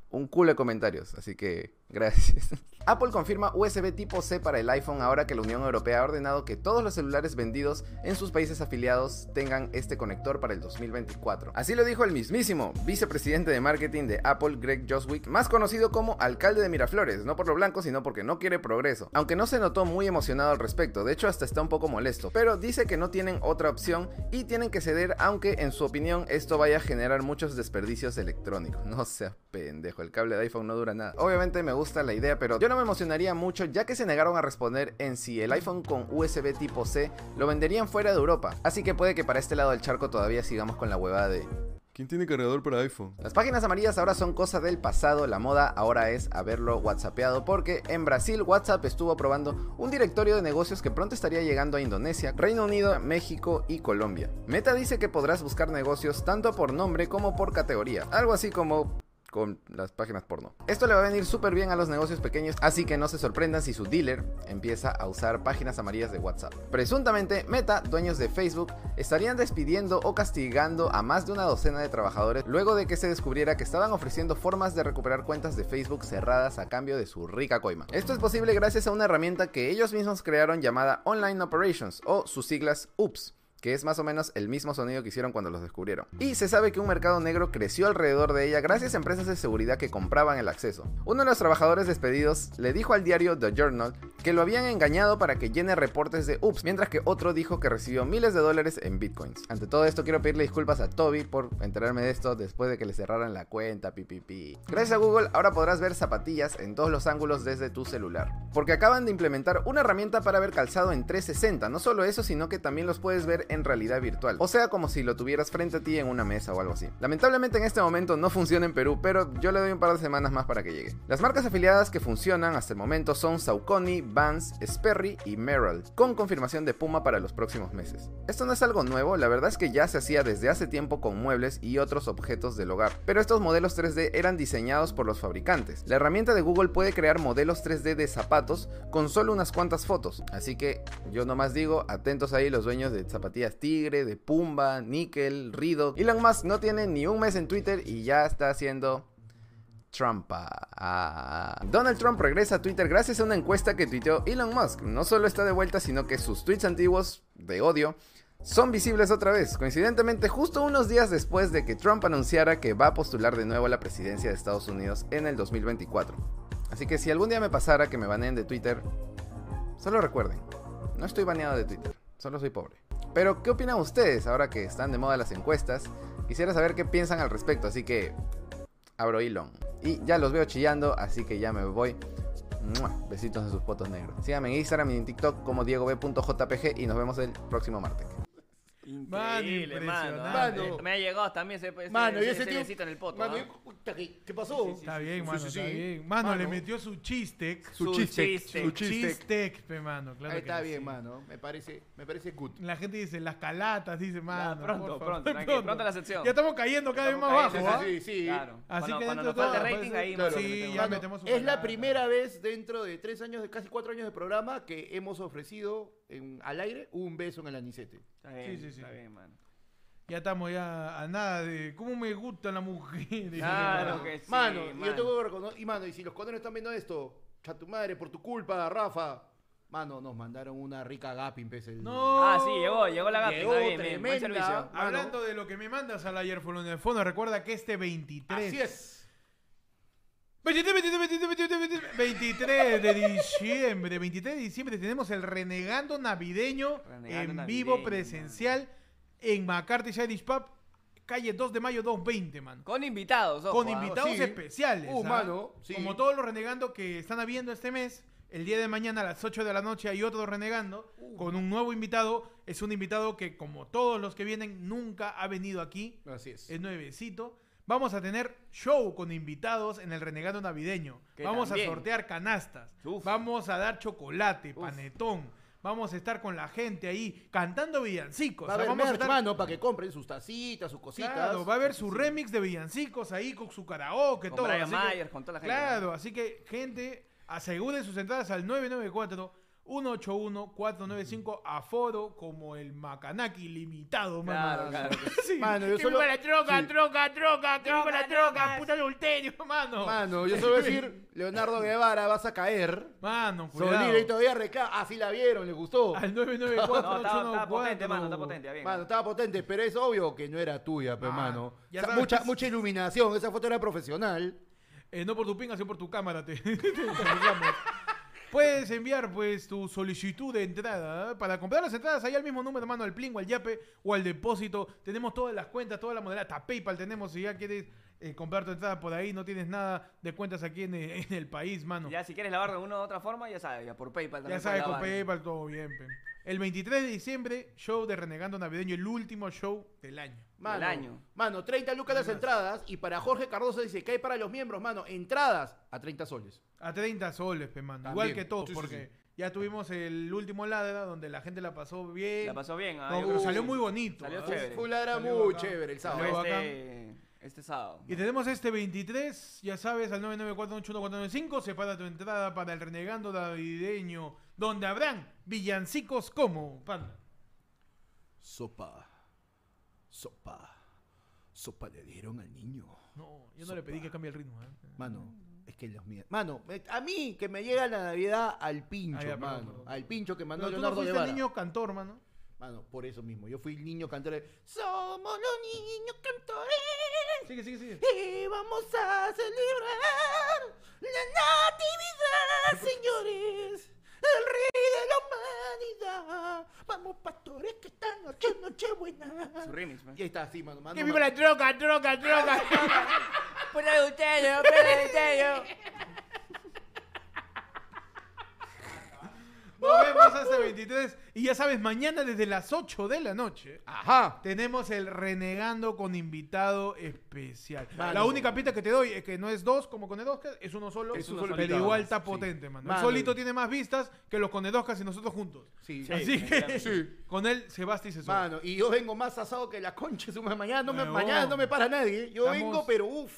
un culo de comentarios, así que gracias. (laughs) Apple confirma USB tipo C para el iPhone ahora que la Unión Europea ha ordenado que todos los celulares vendidos en sus países afiliados tengan este conector para el 2024. Así lo dijo el mismísimo vicepresidente de marketing de Apple, Greg Joswick, más conocido como alcalde de Miraflores, no por lo blanco, sino porque no quiere progreso. Aunque no se notó muy emocionado al respecto, de hecho hasta está un poco molesto, pero dice que no tienen otra opción y tienen que ceder, aunque en su opinión esto vaya a generar muchos desperdicios electrónicos. (laughs) No seas pendejo, el cable de iPhone no dura nada. Obviamente me gusta la idea, pero yo no me emocionaría mucho ya que se negaron a responder en si el iPhone con USB tipo C lo venderían fuera de Europa. Así que puede que para este lado del charco todavía sigamos con la huevada de ¿Quién tiene cargador para iPhone? las páginas amarillas ahora son cosa del pasado, la moda ahora es haberlo whatsappeado porque en Brasil WhatsApp estuvo probando un directorio de negocios que pronto estaría llegando a Indonesia, Reino Unido, México y Colombia. Meta dice que podrás buscar negocios tanto por nombre como por categoría, algo así como con las páginas porno. Esto le va a venir súper bien a los negocios pequeños, así que no se sorprendan si su dealer empieza a usar páginas amarillas de WhatsApp. Presuntamente, Meta, dueños de Facebook, estarían despidiendo o castigando a más de una docena de trabajadores luego de que se descubriera que estaban ofreciendo formas de recuperar cuentas de Facebook cerradas a cambio de su rica coima. Esto es posible gracias a una herramienta que ellos mismos crearon llamada Online Operations o sus siglas UPS que es más o menos el mismo sonido que hicieron cuando los descubrieron. Y se sabe que un mercado negro creció alrededor de ella gracias a empresas de seguridad que compraban el acceso. Uno de los trabajadores despedidos le dijo al diario The Journal que lo habían engañado para que llene reportes de UPS, mientras que otro dijo que recibió miles de dólares en bitcoins. Ante todo esto quiero pedirle disculpas a Toby por enterarme de esto después de que le cerraran la cuenta, pipipi. Gracias a Google ahora podrás ver zapatillas en todos los ángulos desde tu celular. Porque acaban de implementar una herramienta para ver calzado en 360. No solo eso, sino que también los puedes ver en realidad virtual. O sea, como si lo tuvieras frente a ti en una mesa o algo así. Lamentablemente en este momento no funciona en Perú, pero yo le doy un par de semanas más para que llegue. Las marcas afiliadas que funcionan hasta el momento son Saucony, Vans, Sperry y Merrill, con confirmación de Puma para los próximos meses. Esto no es algo nuevo, la verdad es que ya se hacía desde hace tiempo con muebles y otros objetos del hogar, pero estos modelos 3D eran diseñados por los fabricantes. La herramienta de Google puede crear modelos 3D de zapatos con solo unas cuantas fotos, así que yo nomás digo, atentos ahí los dueños de zapatillas Tigre, de Pumba, Nickel, Reebok. Elon Musk no tiene ni un mes en Twitter y ya está haciendo trampa. Ah. Donald Trump regresa a Twitter gracias a una encuesta que tuiteó Elon Musk. No solo está de vuelta, sino que sus tweets antiguos de odio son visibles otra vez, coincidentemente justo unos días después de que Trump anunciara que va a postular de nuevo a la presidencia de Estados Unidos en el 2024. Así que si algún día me pasara que me baneen de Twitter, solo recuerden, no estoy baneado de Twitter, solo soy pobre. Pero, ¿qué opinan ustedes ahora que están de moda las encuestas? Quisiera saber qué piensan al respecto, así que abro Elon. Y ya los veo chillando, así que ya me voy. Besitos en sus fotos negros. Síganme en Instagram y en TikTok como diegob.jpg y nos vemos el próximo martes. Increíble, mano. impresionante. Me ha llegado también ese, ese, Mano, y ese- ese ese tío- en el poto. Mano, ¿ah? ¿qué, qué pasó? Está bien, Sí, mano, sí, está sí. bien. Mano, Mano. le metió su chistec. Su chiste, chiste. su Su chiste. chistec, pe, mano. Claro Ahí que está sí. bien, mano. Me parece, me parece good. La gente dice las calatas, dice, mano. pronto, por favor, pronto, (laughs) tranquilo, pronto la sección. Ya estamos cayendo cada vez más bajo, ¿ah? Sí, sí. Claro. Así cuando, que dentro nos de todo, rating, ahí sí, ya metemos es la primera vez dentro de tres años, de casi cuatro años de programa, que hemos ofrecido en- al aire un beso en el anicete. Está bien, Sí, sí, sí. está bien, mano. Ya estamos ya a nada de cómo me gusta la mujer. Dice, (laughs) Claro mano. que sí, mano, yo tengo que reconocer, y mano, y si los condones están viendo esto, cha tu madre, por tu culpa, Rafa. Mano, nos mandaron una rica gapin, pese el... No. Ah, sí, llegó, llegó la gata. Llegó bien, bien, buen tremenda. servicio. Mano. Hablando de lo que me mandas al ayer en el fondo, recuerda que este 23. Así es. 23, 23, 23, 23, 23 de diciembre, 23 de diciembre tenemos el renegando navideño Renegando en vivo presencial en McCarthy Irish Pub, calle 2 de mayo 220, man. Con invitados, ojo, Con ¿ah? invitados sí. especiales. Uh, ¿ah? mano, sí. Como todos los renegando que están habiendo este mes, el día de mañana a las 8 de la noche hay otro renegando Uh. con un nuevo invitado. Es un invitado que, como todos los que vienen, nunca ha venido aquí. Así es. Es nuevecito. Vamos a tener show con invitados en el renegado navideño. Que Vamos también. a sortear canastas. Uf. Vamos a dar chocolate, panetón. Vamos a estar con la gente ahí cantando villancicos. Va a O sea, haber vamos a estar- mano, para que compren sus tacitas, sus cositas. Claro, va a haber su remix de villancicos ahí con su karaoke, Con todo. Brian que- con toda la gente. Claro, así que, gente, aseguren sus entradas al 994-181-495 aforo como el Macanaki limitado, mano. Claro, claro. (laughs) Sí. Mano, yo que solo- la troca, sí. troca, troca, que viva la Troca, puta adulterio, mano. Mano, yo solo voy a decir, (laughs) Leonardo Guevara, vas a caer. Mano, cuidado. Solira y todavía reclama. Ah, sí la vieron, le gustó. Al (laughs) No, estaba, estaba 994 potente, mano, está potente, bien. Mano, estaba potente, pero es obvio que no era tuya, pero Ah, mano. ya O sea, sabes. mucha, mucha iluminación, esa foto era profesional. Eh, no por tu pinga, sino por tu cámara. Te, te reclamos. Puedes enviar pues tu solicitud de entrada ¿eh? para comprar las entradas ahí al mismo número, mano, al Pling o al Yape o al depósito. Tenemos todas las cuentas, toda la modalidad, hasta PayPal tenemos si ya quieres eh, comprar tu entrada por ahí, no tienes nada de cuentas aquí en, eh, en el país, mano. Ya si quieres lavar de una u otra forma, ya sabes, ya por PayPal también Ya sabes, con lavar. PayPal todo bien. pe. El 23 de diciembre, show de Renegando Navideño, el último show del año. Mano, año. Mano, 30 lucas las entradas. Y para Jorge Cardoso dice que hay para los miembros, mano, entradas a 30 soles. A 30 soles, pe, mano. También. Igual que todos, Sí, porque sí. ya tuvimos el último ladra donde la gente la pasó bien. La pasó bien, ¿ah? No, salió muy bonito. Salió chévere. Fulara Salió muy bacán. chévere el Salió sábado. bacán. este, este sábado. Y tenemos este 23, ya sabes, al 994-81495, separa tu entrada para el renegando navideño, donde habrán villancicos como, panda. Sopa. Sopa. Sopa le dieron al niño. No, yo no le pedí que cambie el ritmo. ¿eh? Mano, es que los míos. Mano, me- a mí que me llega la Navidad al pincho, Ah, ya, perdón, mano. perdón. Al pincho que mandó Pero tú no Leonardo fuiste Guevara. niño cantor, mano. Mano, por eso mismo. Yo fui el niño cantor Somos los niños cantores Sigue, sigue, sigue. y vamos a celebrar la Natividad, señores. El rey de la humanidad. Vamos, pastores, que esta noche es noche buena. Su remix, man. Y ahí está así, mano. mano ¡Que viva la droga, droga, droga! (laughs) ¡Pura ustedes, pura ustedes! Nos vemos hasta el 23. Y ya sabes, mañana desde las 8 de la noche Ajá. tenemos el Renegando con invitado especial. Mano. La única pista que te doy es que no es dos como con Edoscas, es uno solo. Es uno pero igual está Sí. potente, mano. Mano. Solito tiene más vistas que los con Edoscas y nosotros juntos. Sí. Así que (laughs) con él se basta y se sube. Mano, y yo vengo más asado que la concha. Mañana no me, mañana no me para nadie. ¿eh? Yo Estamos- vengo, pero uff.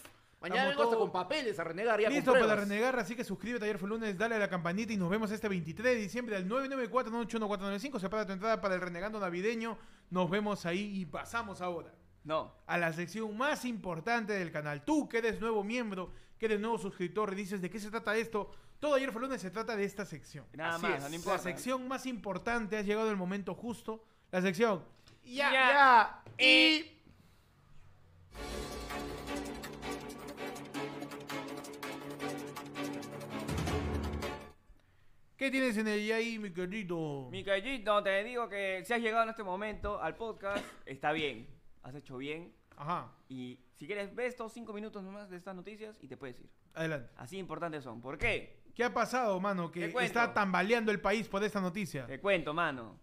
Mañana estamos vengo hasta con papeles a renegar ya Listo para pruebas. renegar, así que suscríbete ayer fue lunes, dale a la campanita y nos vemos este 23 de diciembre al 994-981-495. Separa tu entrada para el renegando navideño. Nos vemos ahí y pasamos ahora No. a la sección más importante del canal. Tú que eres nuevo miembro, que eres nuevo suscriptor y dices de qué se trata esto. Todo ayer fue lunes se trata de esta sección. Nada Así más, es. no La importa. sección más importante, ha llegado el momento justo. La sección. Ya, Ya. ya. Y. ¿Qué tienes en el ahí, mi querido? Mi callito, te digo que si has llegado en este momento al podcast, está bien. Has hecho bien. Ajá, Y si quieres, ves estos cinco minutos nomás de estas noticias y te puedes ir. adelante. Así importantes son. ¿Por qué? ¿Qué ha pasado, mano? Que Te cuento. está tambaleando el país por esta noticia. Te cuento, mano.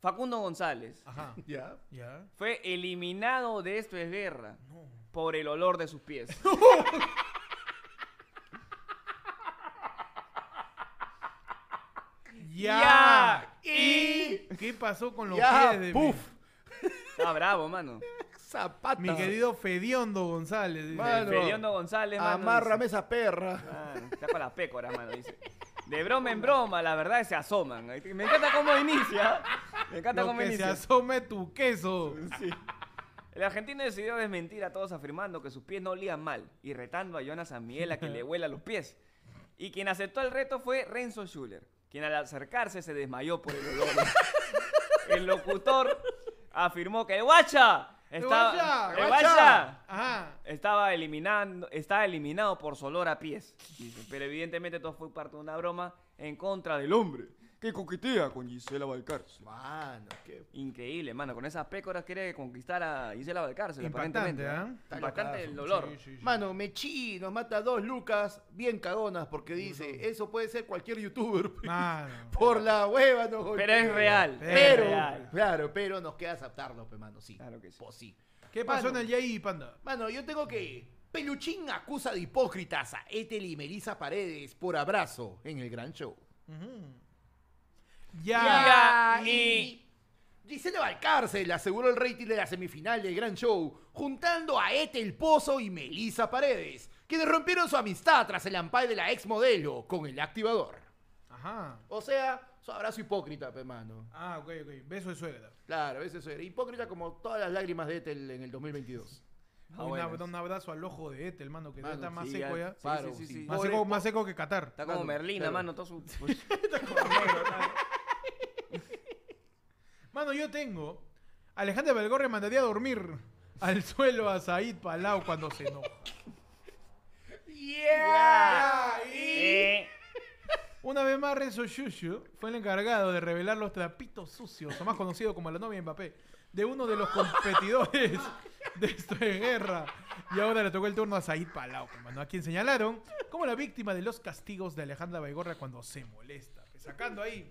Facundo González Ajá. (laughs) Ya. Ya. fue eliminado de Esto es Guerra No. por el olor de sus pies. (laughs) Ya. Ya. ¿Y qué pasó con los Ya. pies de Puf. Está bravo, mano. Zapata. mi, mi querido Fediondo González? dice. Mano. Fediondo González, mano. Amárrame dice, esa perra. "Mano, Está con las pécoras, mano, dice. De broma en broma, la verdad se asoman. Me encanta cómo inicia. Me encanta Lo cómo que se inicia. asome tu queso. Sí. El argentino decidió desmentir a todos afirmando que sus pies no olían mal y retando a Jonas Amiel a que le (laughs) huela los pies. Y quien aceptó el reto fue Renzo Schuller, quien al acercarse se desmayó por el olor. (laughs) el locutor afirmó que guacha estaba, guacha! el ¡Guacha! guacha Ajá. estaba eliminando, estaba eliminado por su olor a pies. dice. Pero evidentemente todo fue parte de una broma en contra del hombre que coquetea con Gisela Valcárcel. Mano, qué. Increíble, mano. Con esas pécoras quiere conquistar a Gisela Valcárcel, Impactante, aparentemente. ¿eh? Impactante locazo. el olor. Sí, sí, sí. Mano, Mechi nos mata dos lucas bien cagonas porque dice, eso puede ser cualquier youtuber. (laughs) Mano. Por la hueva nos Pero golpea. es real. Pero, es real. claro, pero nos queda aceptarlo, pe, mano, sí. Claro que sí. Pues sí. ¿Qué pasó Mano. en el Yay, panda? Mano, yo tengo que... Peluchín acusa de hipócritas a Ethel y Melissa Paredes por abrazo en el gran show. Ya. Ya, y- Gisela Valcárcel aseguró el rating de la semifinal del Gran Show, juntando a Ethel Pozo y Melissa Paredes, quienes rompieron su amistad tras el ampay de la ex modelo con el activador. Ajá. O sea, su abrazo hipócrita, pe mano. Ah, ok, ok. Beso de suegra. Claro, ese eso era. Hipócrita como todas las lágrimas de Ethel en el 2022. Ah, un, bueno. ab- un abrazo al ojo de Ethel, mano, que Mano, está más sí, seco ya. Sí, Paro, sí, sí, sí. sí. Más seco, más seco que Qatar. Está como Mano, Merlina, claro. mano. Todo su... (laughs) Mano, yo tengo. Alejandra Belgorre mandaría a dormir al suelo a Said Palau cuando se enoja. ¡Yeah! Eh, Una vez más, Renzo Shushu fue el encargado de revelar los trapitos sucios, o más conocido como la novia Mbappé, de uno de los competidores de esto de guerra. Y ahora le tocó el turno a Said Palau, mano, a quien señalaron como la víctima de los castigos de Alejandra Belgorre cuando se molesta. Sacando ahí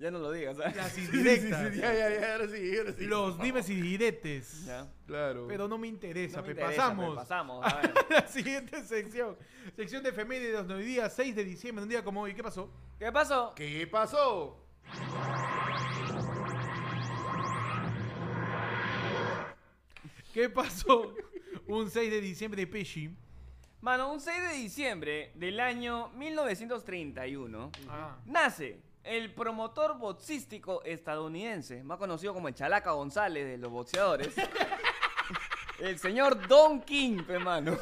ya no lo digas, ¿sabes? las (laughs) Sí, sí, sí, indirectas, ya, ya, ya, ahora sí, ahora sí. los dimes y diretes. Ya. Claro. Pero no me interesa, No me pe, interesa, pasamos. pe, pasamos, (laughs) a ver. la siguiente sección. Sección de efemérides de hoy día, 6 de diciembre, un día como hoy. ¿Qué pasó? ¿Qué pasó? ¿Qué pasó? ¿Qué pasó? (laughs) un 6 de diciembre de Pesci. Mano, un 6 de diciembre del año 1931 Ah. nace el promotor boxístico estadounidense, más conocido como el Chalaca González de los boxeadores, (laughs) el señor Don King, pe, mano.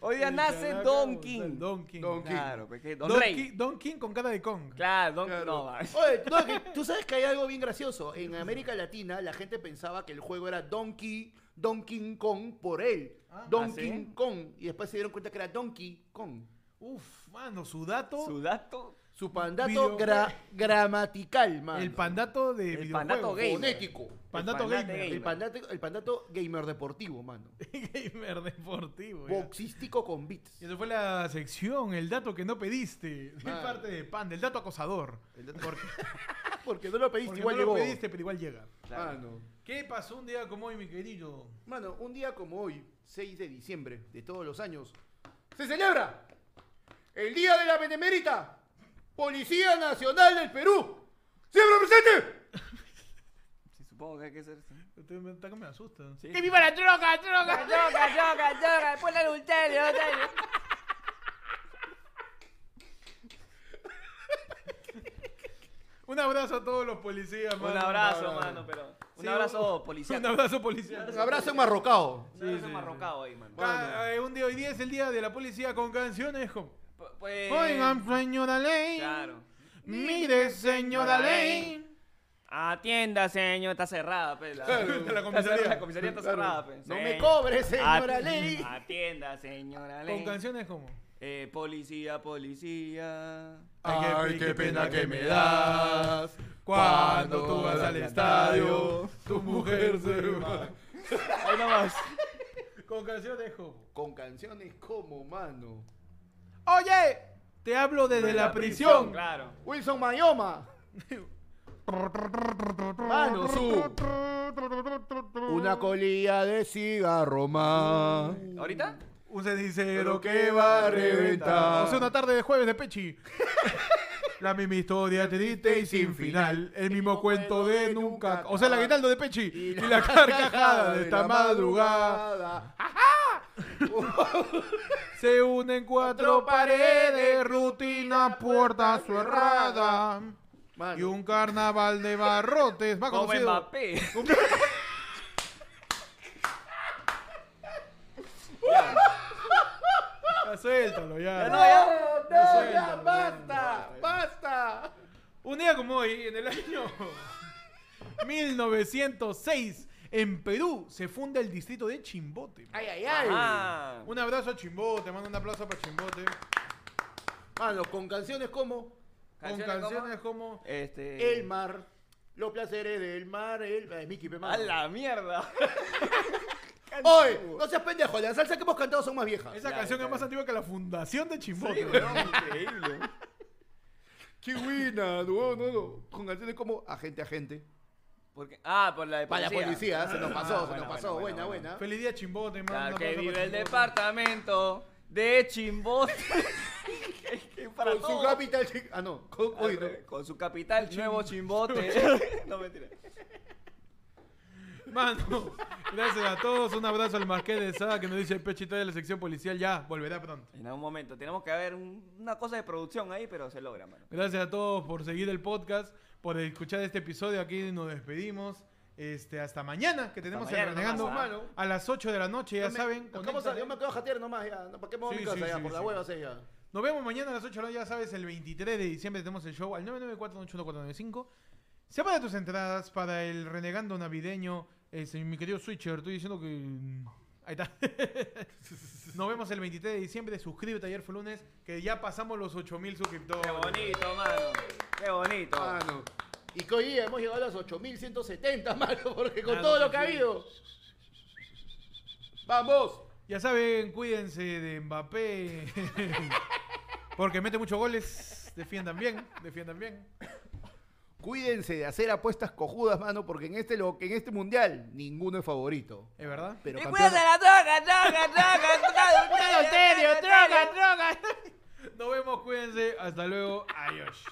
Hoy día nace chalaca Don González, King. Don King. Don King. Claro, porque Don, Don, Rey. Ki- Don King con cara de Kong. Claro, Don Claro. No, va. Oye, (laughs) no, que tú sabes que hay algo bien gracioso. En América Latina la gente pensaba que el juego era Donkey, Donkey Kong por él. Ah. Donkey ¿Ah, sí? Kong. Y después se dieron cuenta que era Donkey Kong. Uf, mano, su dato. Su dato. Su pandato gra- gramatical, mano. el pandato de El pandato gay. Fonético. Pandato El gamer. El pandato, el pandato gamer deportivo, mano. (laughs) gamer deportivo. ya. Boxístico con bits. Y eso fue la sección, el dato que no pediste. De Mano. parte de Panda, el dato acosador. Porque, (laughs) Porque no lo pediste, porque igual no lo llegó. pediste, pero igual llega. Claro. Mano. ¿Qué pasó un día como hoy, mi querido? Mano, un día como hoy, 6 de diciembre de todos los años, se celebra el Día de la Benemérita Policía Nacional del Perú. ¡Siempre presente! Sí, supongo que hay que ser. sí. Usted me, está que me asusta. Sí. ¡Que viva la droga, droga! Choca, choca, choca, ponle el ulterio, ulterio. (laughs) Un abrazo a todos los policías, Un mano. abrazo, mano. mano, pero. Un Sí, abrazo un- policial. (laughs) Un abrazo policial. Un abrazo enmarrocado. Un abrazo sí, marrocado ahí, mano. Eh, un día hoy día es el día de la policía con canciones como Pues. Oigan, señora ley. Claro. Mire, señora ley. Atienda, señor, está cerrada, pe. La, Claro, la comisaría. La comisaría está Claro. cerrada, pe. No me cobre, señora Ley. Atienda, señora Ley. Con canciones como Eh, policía, policía. Ay, qué pena que me das Cuando tú vas al estadio Tu mujer se va (laughs) Ahí nomás. Con canciones como Con canciones como, mano. Oye, te hablo desde la, prisión, Claro. Wilson Mayoma. Mano, su. Una colilla de cigarro más. ¿Ahorita? Un cenicero que va a reventar. O sea, una tarde de jueves de Pechi. (laughs) La misma historia triste y sin final. El mismo cuento de nunca. O sea, el aguinaldo de Pechi. Y la (laughs) carcajada de esta madrugada. (laughs) Se unen cuatro paredes, rutina, puerta cerrada. Mano, Y un carnaval de barrotes. Más Como conocido. Mbappé. (laughs) Ya suéltalo, ya. Ya no, ya. ¡No, suéltalo, ya, basta! ¡Basta! Un día como hoy, en el año (laughs) 1906, en Perú se funda el distrito de Chimbote. ¡Ay, ay, ay! Un abrazo a Chimbote, mando un aplauso para Chimbote. Mano, con canciones como Con canciones como Este. El mar, los placeres del mar, el... Ay, Miki, pe, A la mierda. (laughs) ¡Oye! No seas pendejo, las salsas que hemos cantado son más viejas. esa Claro, canción es claro. más antigua que la fundación de Chimbote. Sí, weón, increíble. ¡Qué buena! No, no, no. Con canciones como Agente, Agente. Porque, ah, por la de Para policía. la policía, se nos pasó, Ah, se nos pasó. buena, Buena. Feliz día Chimbote, mando Claro, que vive el Chimbote. departamento de Chimbote. Que- (laughs) que para Con su capital... chi- Ah, no. Con, Al uy, no. revés, Con su capital, (laughs) nuevo Chimbote. no, mentira. Mano, gracias a todos. Un abrazo al Marqués de Sada que nos dice el pechito de la sección policial. Ya, volverá pronto. En algún momento. Tenemos que haber un- una cosa de producción ahí, pero se logra, mano. Gracias a todos por seguir el podcast, por escuchar este episodio. Aquí nos despedimos. Este, hasta mañana, que tenemos mañana el Renegando nomás, a las 8 de la noche, ya Yo me- saben. nos vamos a- conéctate. Yo me quedo a jatear nomás ya. No, ¿Para qué me voy a Sí, mi casa sí, ya? sí, Por la sí. hueva sé ya. Nos vemos mañana a las 8 de la noche, ya sabes, el 23 de diciembre tenemos el show al 994 Separa tus entradas para el renegando navideño. Este, mi querido Switcher, estoy diciendo que. Ahí está. (laughs) Nos vemos el 23 de diciembre. Suscríbete, ayer fue lunes, que ya pasamos los 8000 suscriptores. Qué bonito, mano. Qué bonito. Mano. Y que hoy día hemos llegado a los 8170, (laughs) mano, porque con Ah, todo lo que ha habido. ¡Vamos! Ya saben, cuídense de Mbappé. (laughs) Porque mete muchos goles. Defiendan bien, defiendan bien. Cuídense de hacer apuestas cojudas, mano, porque en este, lo, en este mundial ninguno es favorito. ¿Es verdad? Pero Y campeón- la droga, droga, (laughs) droga, droga, droga, droga. Nos vemos, cuídense. Hasta luego. Adiós.